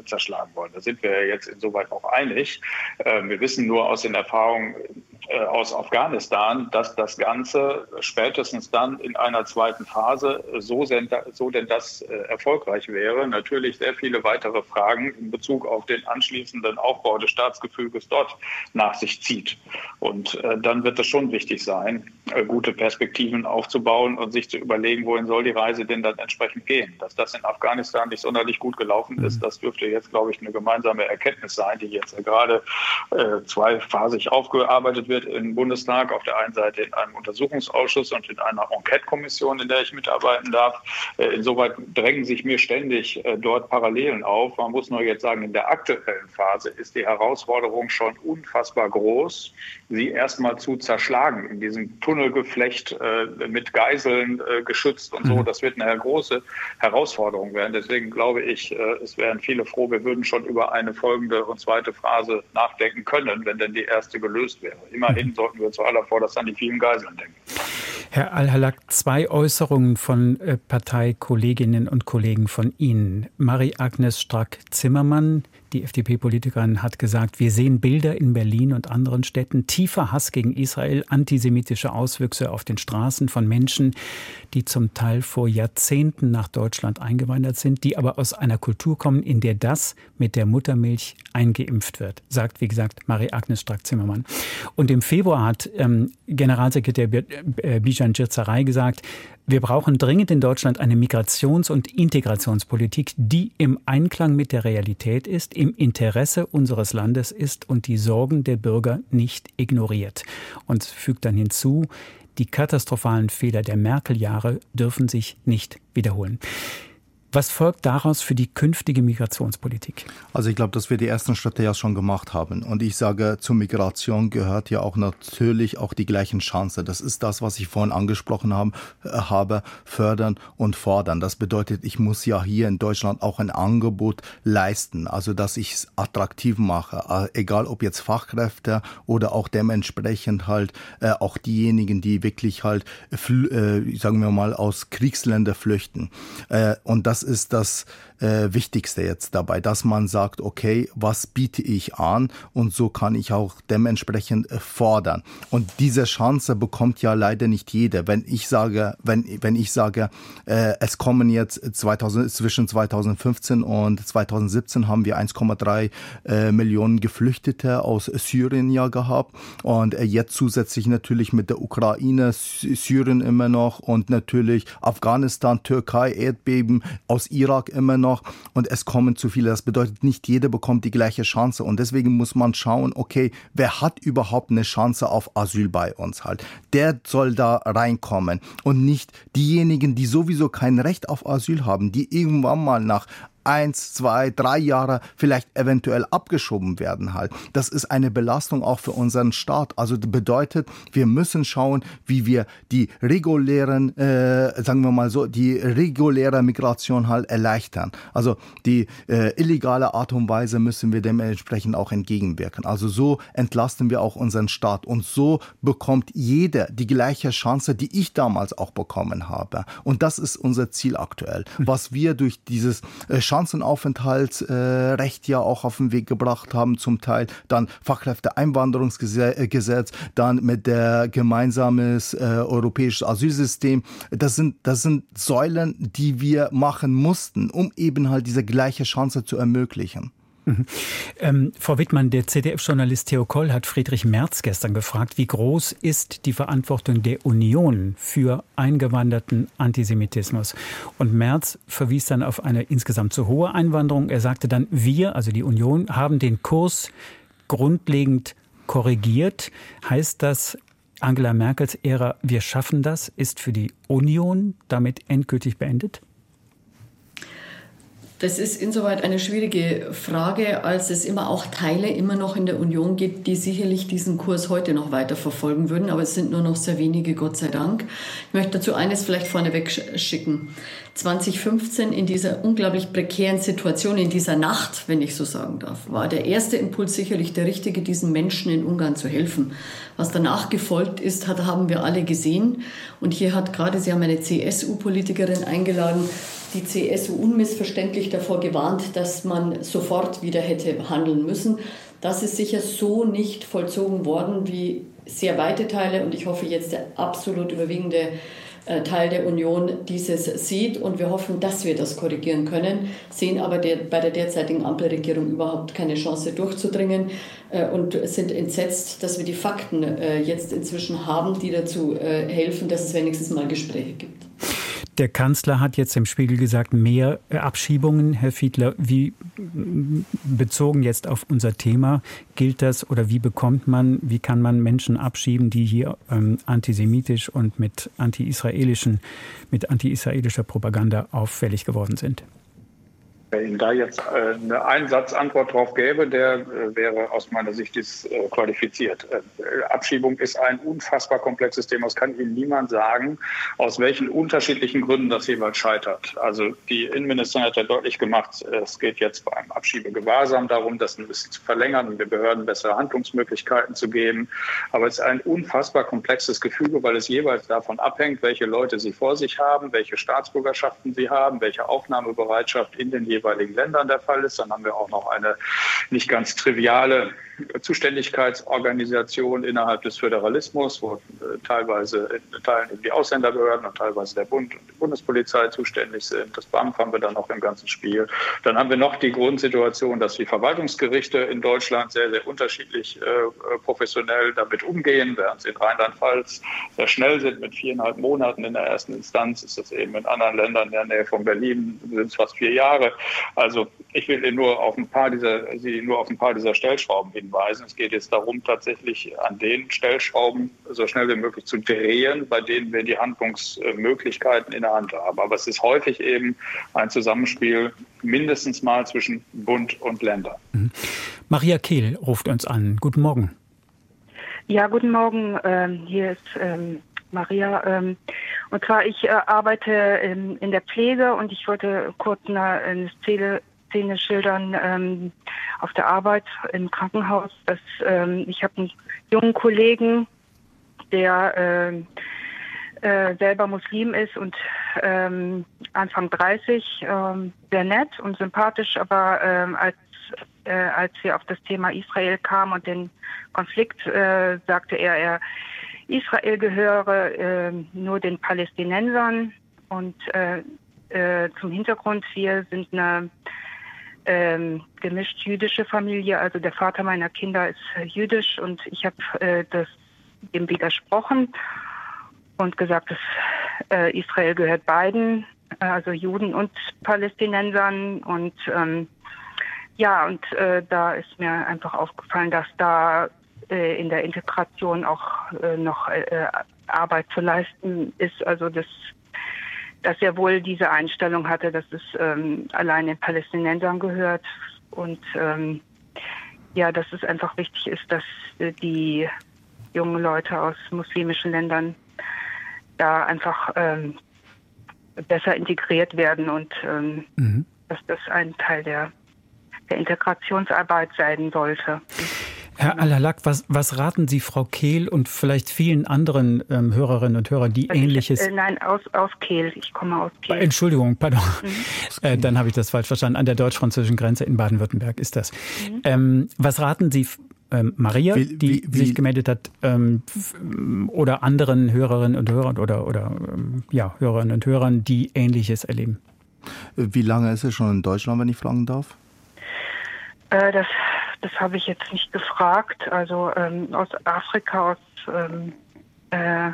zerschlagen wollen. Da sind wir jetzt insoweit auch einig. Äh, wir wissen nur aus den Erfahrungen äh, aus Afghanistan, dass das Ganze spätestens dann in einer zweiten Phase, so, so denn das äh, erfolgreich wäre, natürlich sehr viele weitere Fragen in Bezug auf den anschließenden Aufbau des Staatsgefüges dort nach sich zieht. Und äh, dann wird es schon wichtig sein, gute Perspektiven aufzubauen und sich zu überlegen, wohin soll die Reise denn dann entsprechend gehen. Dass das in Afghanistan nicht sonderlich gut gelaufen ist, mhm. das dürfte jetzt, glaube ich, eine gemeinsame Erkenntnis sein, die jetzt gerade zweiphasig aufgearbeitet wird im Bundestag, auf der einen Seite in einem Untersuchungsausschuss und in einer Enquete-Kommission, in der ich mitarbeiten darf. Äh, insoweit drängen sich mir ständig äh, dort Parallelen auf. Man muss nur jetzt sagen, in der aktuellen Phase ist die Herausforderung schon unfassbar groß, sie erstmal zu zerschlagen in diesem Tunnelgeflecht äh, mit Geiseln geschützt und so. Mhm. Das wird eine große Herausforderung werden. Deswegen glaube ich, es wären viele froh, wir würden schon über eine folgende und zweite Phase nachdenken können, wenn denn die erste gelöst wäre. Immerhin sollten wir zuallervorderst an die vielen Geiseln denken. Herr Al-Halak, zwei Äußerungen von äh, Parteikolleginnen und Kollegen von Ihnen. Marie-Agnes Strack-Zimmermann, die FDP-Politikerin hat gesagt, wir sehen Bilder in Berlin und anderen Städten, tiefer Hass gegen Israel, antisemitische Auswüchse auf den Straßen von Menschen, die zum Teil vor Jahrzehnten nach Deutschland eingewandert sind, die aber aus einer Kultur kommen, in der das mit der Muttermilch eingeimpft wird, sagt, wie gesagt, Marie-Agnes Strack-Zimmermann. Und im Februar hat ähm, Generalsekretär äh, Bijan Cirzaray gesagt, wir brauchen dringend in Deutschland eine Migrations- und Integrationspolitik, die im Einklang mit der Realität ist, im Interesse unseres Landes ist und die Sorgen der Bürger nicht ignoriert. Und fügt dann hinzu, die katastrophalen Fehler der Merkel-Jahre dürfen sich nicht wiederholen. Was folgt daraus für die künftige Migrationspolitik? Also ich glaube, dass wir die ersten Schritte ja schon gemacht haben. Und ich sage, zur Migration gehört ja auch natürlich auch die gleichen Chancen. Das ist das, was ich vorhin angesprochen habe, äh, habe fördern und fordern. Das bedeutet, ich muss ja hier in Deutschland auch ein Angebot leisten, also dass ich es attraktiv mache, äh, egal ob jetzt Fachkräfte oder auch dementsprechend halt äh, auch diejenigen, die wirklich halt, sagen wir mal, aus Kriegsländern flüchten. Und das ist das äh, Wichtigste jetzt dabei, dass man sagt, okay, was biete ich an und so kann ich auch dementsprechend äh, fordern. Und diese Chance bekommt ja leider nicht jeder. Wenn ich sage, wenn, wenn ich sage, äh, es kommen jetzt 2000, zwischen 2015 und 2017 haben wir 1,3 äh, Millionen Geflüchtete aus Syrien ja gehabt und äh, jetzt zusätzlich natürlich mit der Ukraine, Syrien immer noch und natürlich Afghanistan, Türkei, Erdbeben, aus Irak immer noch und es kommen zu viele. Das bedeutet, nicht jeder bekommt die gleiche Chance und deswegen muss man schauen, okay, wer hat überhaupt eine Chance auf Asyl bei uns halt? Der soll da reinkommen und nicht diejenigen, die sowieso kein Recht auf Asyl haben, die irgendwann mal nach eins, zwei, drei Jahre vielleicht eventuell abgeschoben werden halt. Das ist eine Belastung auch für unseren Staat. Also bedeutet, wir müssen schauen, wie wir die regulären, äh, sagen wir mal so, die reguläre Migration halt erleichtern. Also die äh, illegale Art und Weise müssen wir dementsprechend auch entgegenwirken. Also so entlasten wir auch unseren Staat und so bekommt jeder die gleiche Chance, die ich damals auch bekommen habe. Und das ist unser Ziel aktuell, was wir durch dieses äh, Chancenaufenthaltsrecht ja auch auf den Weg gebracht haben, zum Teil dann Fachkräfteeinwanderungsgesetz, dann mit der gemeinsames äh, europäisches Asylsystem. Das sind, das sind Säulen, die wir machen mussten, um eben halt diese gleiche Chance zu ermöglichen. Mhm. Ähm, Frau Wittmann, der ZDF-Journalist Theo Koll hat Friedrich Merz gestern gefragt, wie groß ist die Verantwortung der Union für eingewanderten Antisemitismus? Und Merz verwies dann auf eine insgesamt zu hohe Einwanderung. Er sagte dann, wir, also die Union, haben den Kurs grundlegend korrigiert. Heißt das, Angela Merkels Ära, wir schaffen das, ist für die Union damit endgültig beendet? Das ist insoweit eine schwierige Frage, als es immer auch Teile immer noch in der Union gibt, die sicherlich diesen Kurs heute noch weiter verfolgen würden. Aber es sind nur noch sehr wenige, Gott sei Dank. Ich möchte dazu eines vielleicht vorneweg schicken. 2015 in dieser unglaublich prekären Situation, in dieser Nacht, wenn ich so sagen darf, war der erste Impuls sicherlich der richtige, diesen Menschen in Ungarn zu helfen. Was danach gefolgt ist, hat, haben wir alle gesehen. Und hier hat gerade, Sie haben eine CSU-Politikerin eingeladen, die CSU unmissverständlich davor gewarnt, dass man sofort wieder hätte handeln müssen. Das ist sicher so nicht vollzogen worden, wie sehr weite Teile und ich hoffe jetzt der absolut überwiegende äh, Teil der Union dieses sieht. Und wir hoffen, dass wir das korrigieren können, sehen aber der, bei der derzeitigen Ampelregierung überhaupt keine Chance durchzudringen äh, und sind entsetzt, dass wir die Fakten äh, jetzt inzwischen haben, die dazu helfen, dass es wenigstens mal Gespräche gibt. Der Kanzler hat jetzt im Spiegel gesagt, mehr Abschiebungen. Herr Fiedler, wie bezogen jetzt auf unser Thema gilt das oder wie bekommt man, wie kann man Menschen abschieben, die hier ähm, antisemitisch und mit anti-israelischen, mit anti-israelischer Propaganda auffällig geworden sind? Ihnen da jetzt äh, eine Einsatzantwort drauf gäbe, der äh, wäre aus meiner Sicht. Äh, Abschiebung ist ein unfassbar komplexes Thema. Es kann Ihnen niemand sagen, aus welchen unterschiedlichen Gründen das jeweils scheitert. Also die Innenministerin hat ja deutlich gemacht, es geht jetzt beim Abschiebegewahrsam darum, das ein bisschen zu verlängern und den Behörden bessere Handlungsmöglichkeiten zu geben. Aber es ist ein unfassbar komplexes Gefüge, weil es jeweils davon abhängt, welche Leute sie vor sich haben, welche Staatsbürgerschaften sie haben, welche Aufnahmebereitschaft in den jeweiligen jeweiligen Ländern der Fall ist. Dann haben wir auch noch eine nicht ganz triviale Zuständigkeitsorganisation innerhalb des Föderalismus, wo äh, teilweise in Teilen eben die Ausländerbehörden und teilweise der Bund und die Bundespolizei zuständig sind. Das BAMF haben wir dann noch im ganzen Spiel. Dann haben wir noch die Grundsituation, dass die Verwaltungsgerichte in Deutschland sehr, sehr unterschiedlich äh, professionell damit umgehen, während sie in Rheinland-Pfalz sehr schnell sind mit viereinhalb Monaten in der ersten Instanz, ist das eben in anderen Ländern in der Nähe von Berlin sind es fast vier Jahre. Also ich will nur auf ein paar dieser, Sie nur auf ein paar dieser Stellschrauben hinweisen. Es geht jetzt darum, tatsächlich an den Stellschrauben so schnell wie möglich zu drehen, bei denen wir die Handlungsmöglichkeiten in der Hand haben. Aber es ist häufig eben ein Zusammenspiel mindestens mal zwischen Bund und Ländern. Mhm. Maria Kehl ruft uns an. Guten Morgen. Ja, guten Morgen. Ähm, hier ist ähm, Maria. Ähm, und zwar, ich äh, arbeite in, in, der Pflege und ich wollte kurz eine, eine Szene, Szene schildern ähm, auf der Arbeit im Krankenhaus. Dass, ähm, ich habe einen jungen Kollegen, der äh, äh, selber Muslim ist und ähm, Anfang 30, ähm, sehr nett und sympathisch, aber ähm, als, äh, als wir auf das Thema Israel kamen und den Konflikt, äh, sagte er, er Israel gehöre äh, nur den Palästinensern und äh, äh, zum Hintergrund, wir sind eine ähm, gemischt jüdische Familie. Also der Vater meiner Kinder ist äh, jüdisch und ich habe äh, das dem widersprochen und gesagt, dass äh, Israel gehört beiden, äh, also Juden und Palästinensern und ähm, ja, und äh, da ist mir einfach aufgefallen, dass da äh, in der Integration auch noch Arbeit zu leisten ist. Also das dass er wohl diese Einstellung hatte, dass es ähm, allein den Palästinensern gehört und ähm, ja, dass es einfach wichtig ist, dass äh, die jungen Leute aus muslimischen Ländern da einfach ähm, besser integriert werden und ähm, mhm. dass das ein Teil der, der Integrationsarbeit sein sollte. Herr Alalak, was, was raten Sie Frau Kehl und vielleicht vielen anderen ähm, Hörerinnen und Hörern, die also ähnliches. Ich, äh, nein, aus, aus Kehl. Ich komme aus Kehl. Entschuldigung, pardon. Mhm. Äh, dann habe ich das falsch verstanden. An der deutsch-französischen Grenze in Baden-Württemberg ist das. Mhm. Ähm, was raten Sie ähm, Maria, wie, die wie, sich gemeldet hat, ähm, oder anderen Hörerinnen und Hörern oder, oder ähm, ja, Hörerinnen und Hörern, die Ähnliches erleben? Wie lange ist es schon in Deutschland, wenn ich fragen darf? Äh, das das habe ich jetzt nicht gefragt. Also ähm, aus Afrika, aus ähm, äh,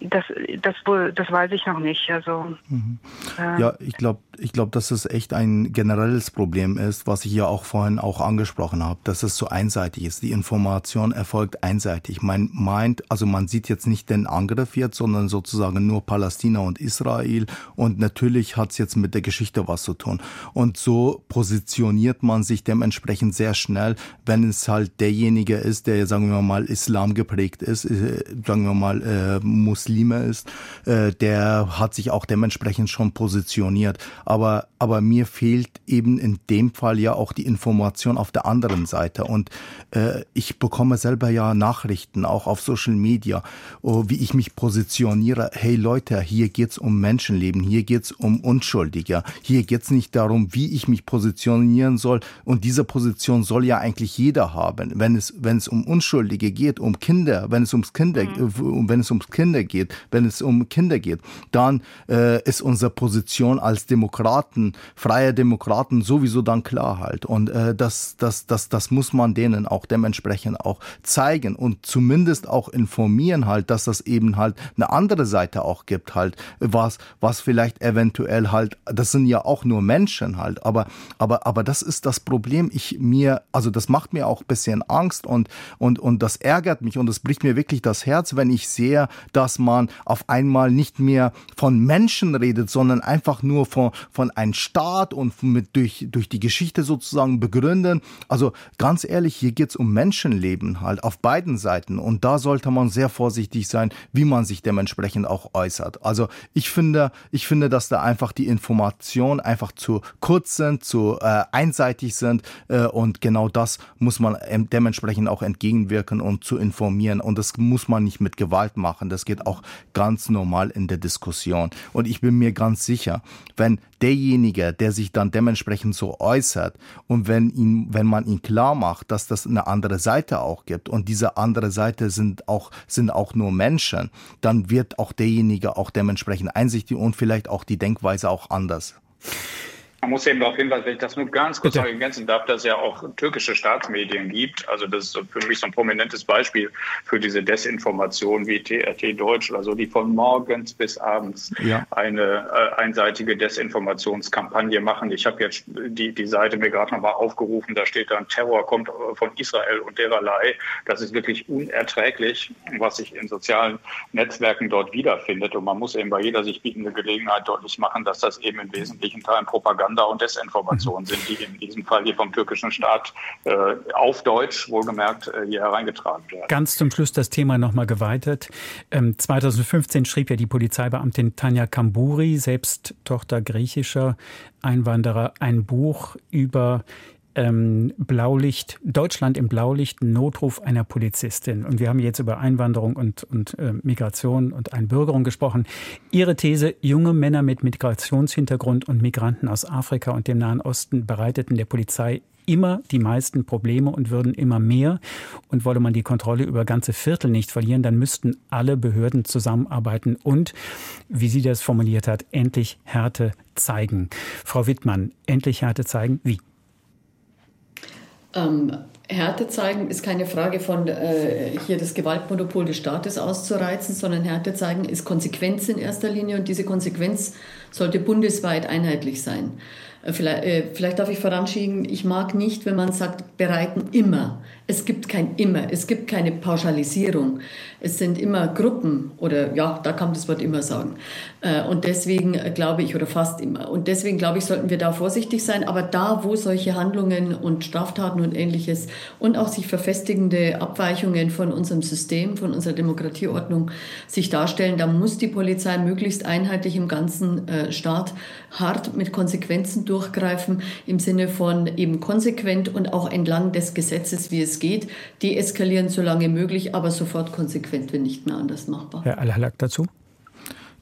das, das, das weiß ich noch nicht. Also, mhm. äh, ja, ich glaube, ich glaube, dass es echt ein generelles Problem ist, was ich ja auch vorhin auch angesprochen habe, dass es so einseitig ist. Die Information erfolgt einseitig. Man meint, also man sieht jetzt nicht den Angriff jetzt, sondern sozusagen nur Palästina und Israel. Und natürlich hat es jetzt mit der Geschichte was zu tun. Und so positioniert man sich dementsprechend sehr schnell, wenn es halt derjenige ist, der, sagen wir mal, Islam geprägt ist, äh, sagen wir mal, äh, Muslime ist, äh, der hat sich auch dementsprechend schon positioniert aber, aber mir fehlt eben in dem Fall ja auch die Information auf der anderen Seite. Und äh, ich bekomme selber ja Nachrichten, auch auf Social Media, oh, wie ich mich positioniere. Hey Leute, hier geht's um Menschenleben, hier geht's um Unschuldige, hier geht's nicht darum, wie ich mich positionieren soll. Und diese Position soll ja eigentlich jeder haben. Wenn es, wenn es um Unschuldige geht, um Kinder, wenn es ums Kinder, mhm. wenn es ums Kinder geht, wenn es um Kinder geht, dann äh, ist unsere Position als Demokratie Demokraten, freie Demokraten sowieso dann klar halt. Und äh, das, das, das, das muss man denen auch dementsprechend auch zeigen und zumindest auch informieren halt, dass das eben halt eine andere Seite auch gibt halt, was, was vielleicht eventuell halt, das sind ja auch nur Menschen halt, aber, aber, aber das ist das Problem. Ich mir, also das macht mir auch ein bisschen Angst und, und, und das ärgert mich und es bricht mir wirklich das Herz, wenn ich sehe, dass man auf einmal nicht mehr von Menschen redet, sondern einfach nur von, von einem Staat und mit durch, durch die Geschichte sozusagen begründen. Also ganz ehrlich, hier geht es um Menschenleben halt auf beiden Seiten. Und da sollte man sehr vorsichtig sein, wie man sich dementsprechend auch äußert. Also ich finde, ich finde, dass da einfach die Informationen einfach zu kurz sind, zu äh, einseitig sind. Äh, und genau das muss man dementsprechend auch entgegenwirken und zu informieren. Und das muss man nicht mit Gewalt machen. Das geht auch ganz normal in der Diskussion. Und ich bin mir ganz sicher, wenn derjenige, der sich dann dementsprechend so äußert und wenn ihn, wenn man ihn klar macht, dass das eine andere Seite auch gibt und diese andere Seite sind auch, sind auch nur Menschen, dann wird auch derjenige auch dementsprechend einsichtig und vielleicht auch die Denkweise auch anders. Man muss eben darauf hinweisen, wenn ich das nur ganz kurz noch ergänzen darf, dass es ja auch türkische Staatsmedien gibt. Also das ist für mich so ein prominentes Beispiel für diese Desinformation wie TRT Deutsch oder so, die von morgens bis abends ja. eine äh, einseitige Desinformationskampagne machen. Ich habe jetzt die, die Seite mir gerade nochmal aufgerufen, da steht dann, Terror kommt von Israel und dererlei. Das ist wirklich unerträglich, was sich in sozialen Netzwerken dort wiederfindet. Und man muss eben bei jeder sich bietende Gelegenheit deutlich machen, dass das eben in wesentlichen Teilen Propaganda Propaganda und Desinformation sind, die in diesem Fall hier vom türkischen Staat äh, auf Deutsch wohlgemerkt äh, hier hereingetragen werden. Ganz zum Schluss das Thema nochmal geweitet. Ähm, 2015 schrieb ja die Polizeibeamtin Tanja Kamburi, selbst Tochter griechischer Einwanderer, ein Buch über ähm, Blaulicht, Deutschland im Blaulicht, Notruf einer Polizistin. Und wir haben jetzt über Einwanderung und, und äh, Migration und Einbürgerung gesprochen. Ihre These, junge Männer mit Migrationshintergrund und Migranten aus Afrika und dem Nahen Osten bereiteten der Polizei immer die meisten Probleme und würden immer mehr. Und wolle man die Kontrolle über ganze Viertel nicht verlieren, dann müssten alle Behörden zusammenarbeiten und, wie sie das formuliert hat, endlich Härte zeigen. Frau Wittmann, endlich Härte zeigen? Wie? Ähm, Härte zeigen ist keine Frage von äh, hier das Gewaltmonopol des Staates auszureizen, sondern Härte zeigen ist Konsequenz in erster Linie und diese Konsequenz sollte bundesweit einheitlich sein. Äh, vielleicht, äh, vielleicht darf ich voranschieben, ich mag nicht, wenn man sagt, bereiten immer. Es gibt kein immer, es gibt keine Pauschalisierung. Es sind immer Gruppen oder ja, da kann man das Wort immer sagen. Äh, und deswegen glaube ich, oder fast immer, und deswegen glaube ich, sollten wir da vorsichtig sein. Aber da, wo solche Handlungen und Straftaten und ähnliches und auch sich verfestigende Abweichungen von unserem System, von unserer Demokratieordnung sich darstellen, da muss die Polizei möglichst einheitlich im ganzen Staat hart mit Konsequenzen durchgreifen, im Sinne von eben konsequent und auch entlang des Gesetzes, wie es geht, deeskalieren so lange möglich, aber sofort konsequent, wenn nicht mehr anders machbar. Herr Al-Halak dazu?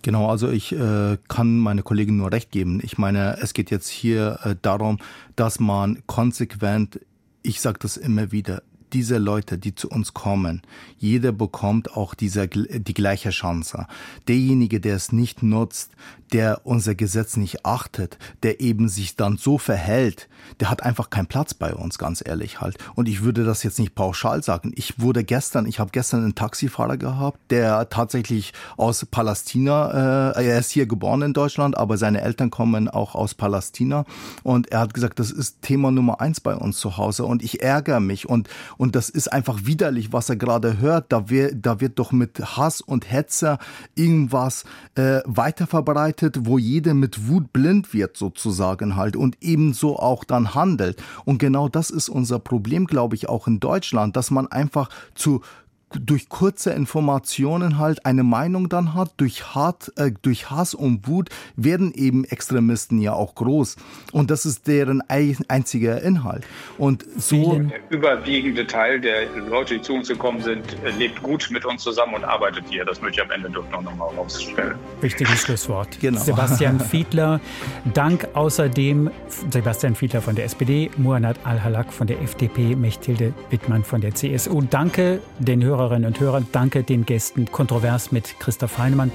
Genau, also ich äh, kann meine Kollegin nur recht geben. Ich meine, es geht jetzt hier äh, darum, dass man konsequent, ich sage das immer wieder, diese Leute, die zu uns kommen, jeder bekommt auch diese, die gleiche Chance. Derjenige, der es nicht nutzt, der unser Gesetz nicht achtet, der eben sich dann so verhält, der hat einfach keinen Platz bei uns, ganz ehrlich halt. Und ich würde das jetzt nicht pauschal sagen. Ich wurde gestern, ich habe gestern einen Taxifahrer gehabt, der tatsächlich aus Palästina, äh, er ist hier geboren in Deutschland, aber seine Eltern kommen auch aus Palästina. Und er hat gesagt, das ist Thema Nummer eins bei uns zu Hause. Und ich ärgere mich. Und, und das ist einfach widerlich, was er gerade hört. Da, wär, da wird doch mit Hass und Hetze irgendwas äh, weiterverbreitet arbeitet, wo jeder mit Wut blind wird sozusagen halt und ebenso auch dann handelt. Und genau das ist unser Problem, glaube ich, auch in Deutschland, dass man einfach zu durch kurze Informationen halt eine Meinung dann hat, durch, hart, äh, durch Hass und Wut werden eben Extremisten ja auch groß. Und das ist deren einziger Inhalt. Und so. Der überwiegende Teil der Leute, die zu uns gekommen sind, lebt gut mit uns zusammen und arbeitet hier. Das möchte ich am Ende doch noch mal rausstellen. Wichtiges Schlusswort. Genau. Sebastian Fiedler. Dank außerdem Sebastian Fiedler von der SPD, Muannad Al-Halak von der FDP, Mechthilde Wittmann von der CSU. Danke den Hörern Hörerinnen und Hörern. Danke den Gästen. Kontrovers mit Christoph Heinemann.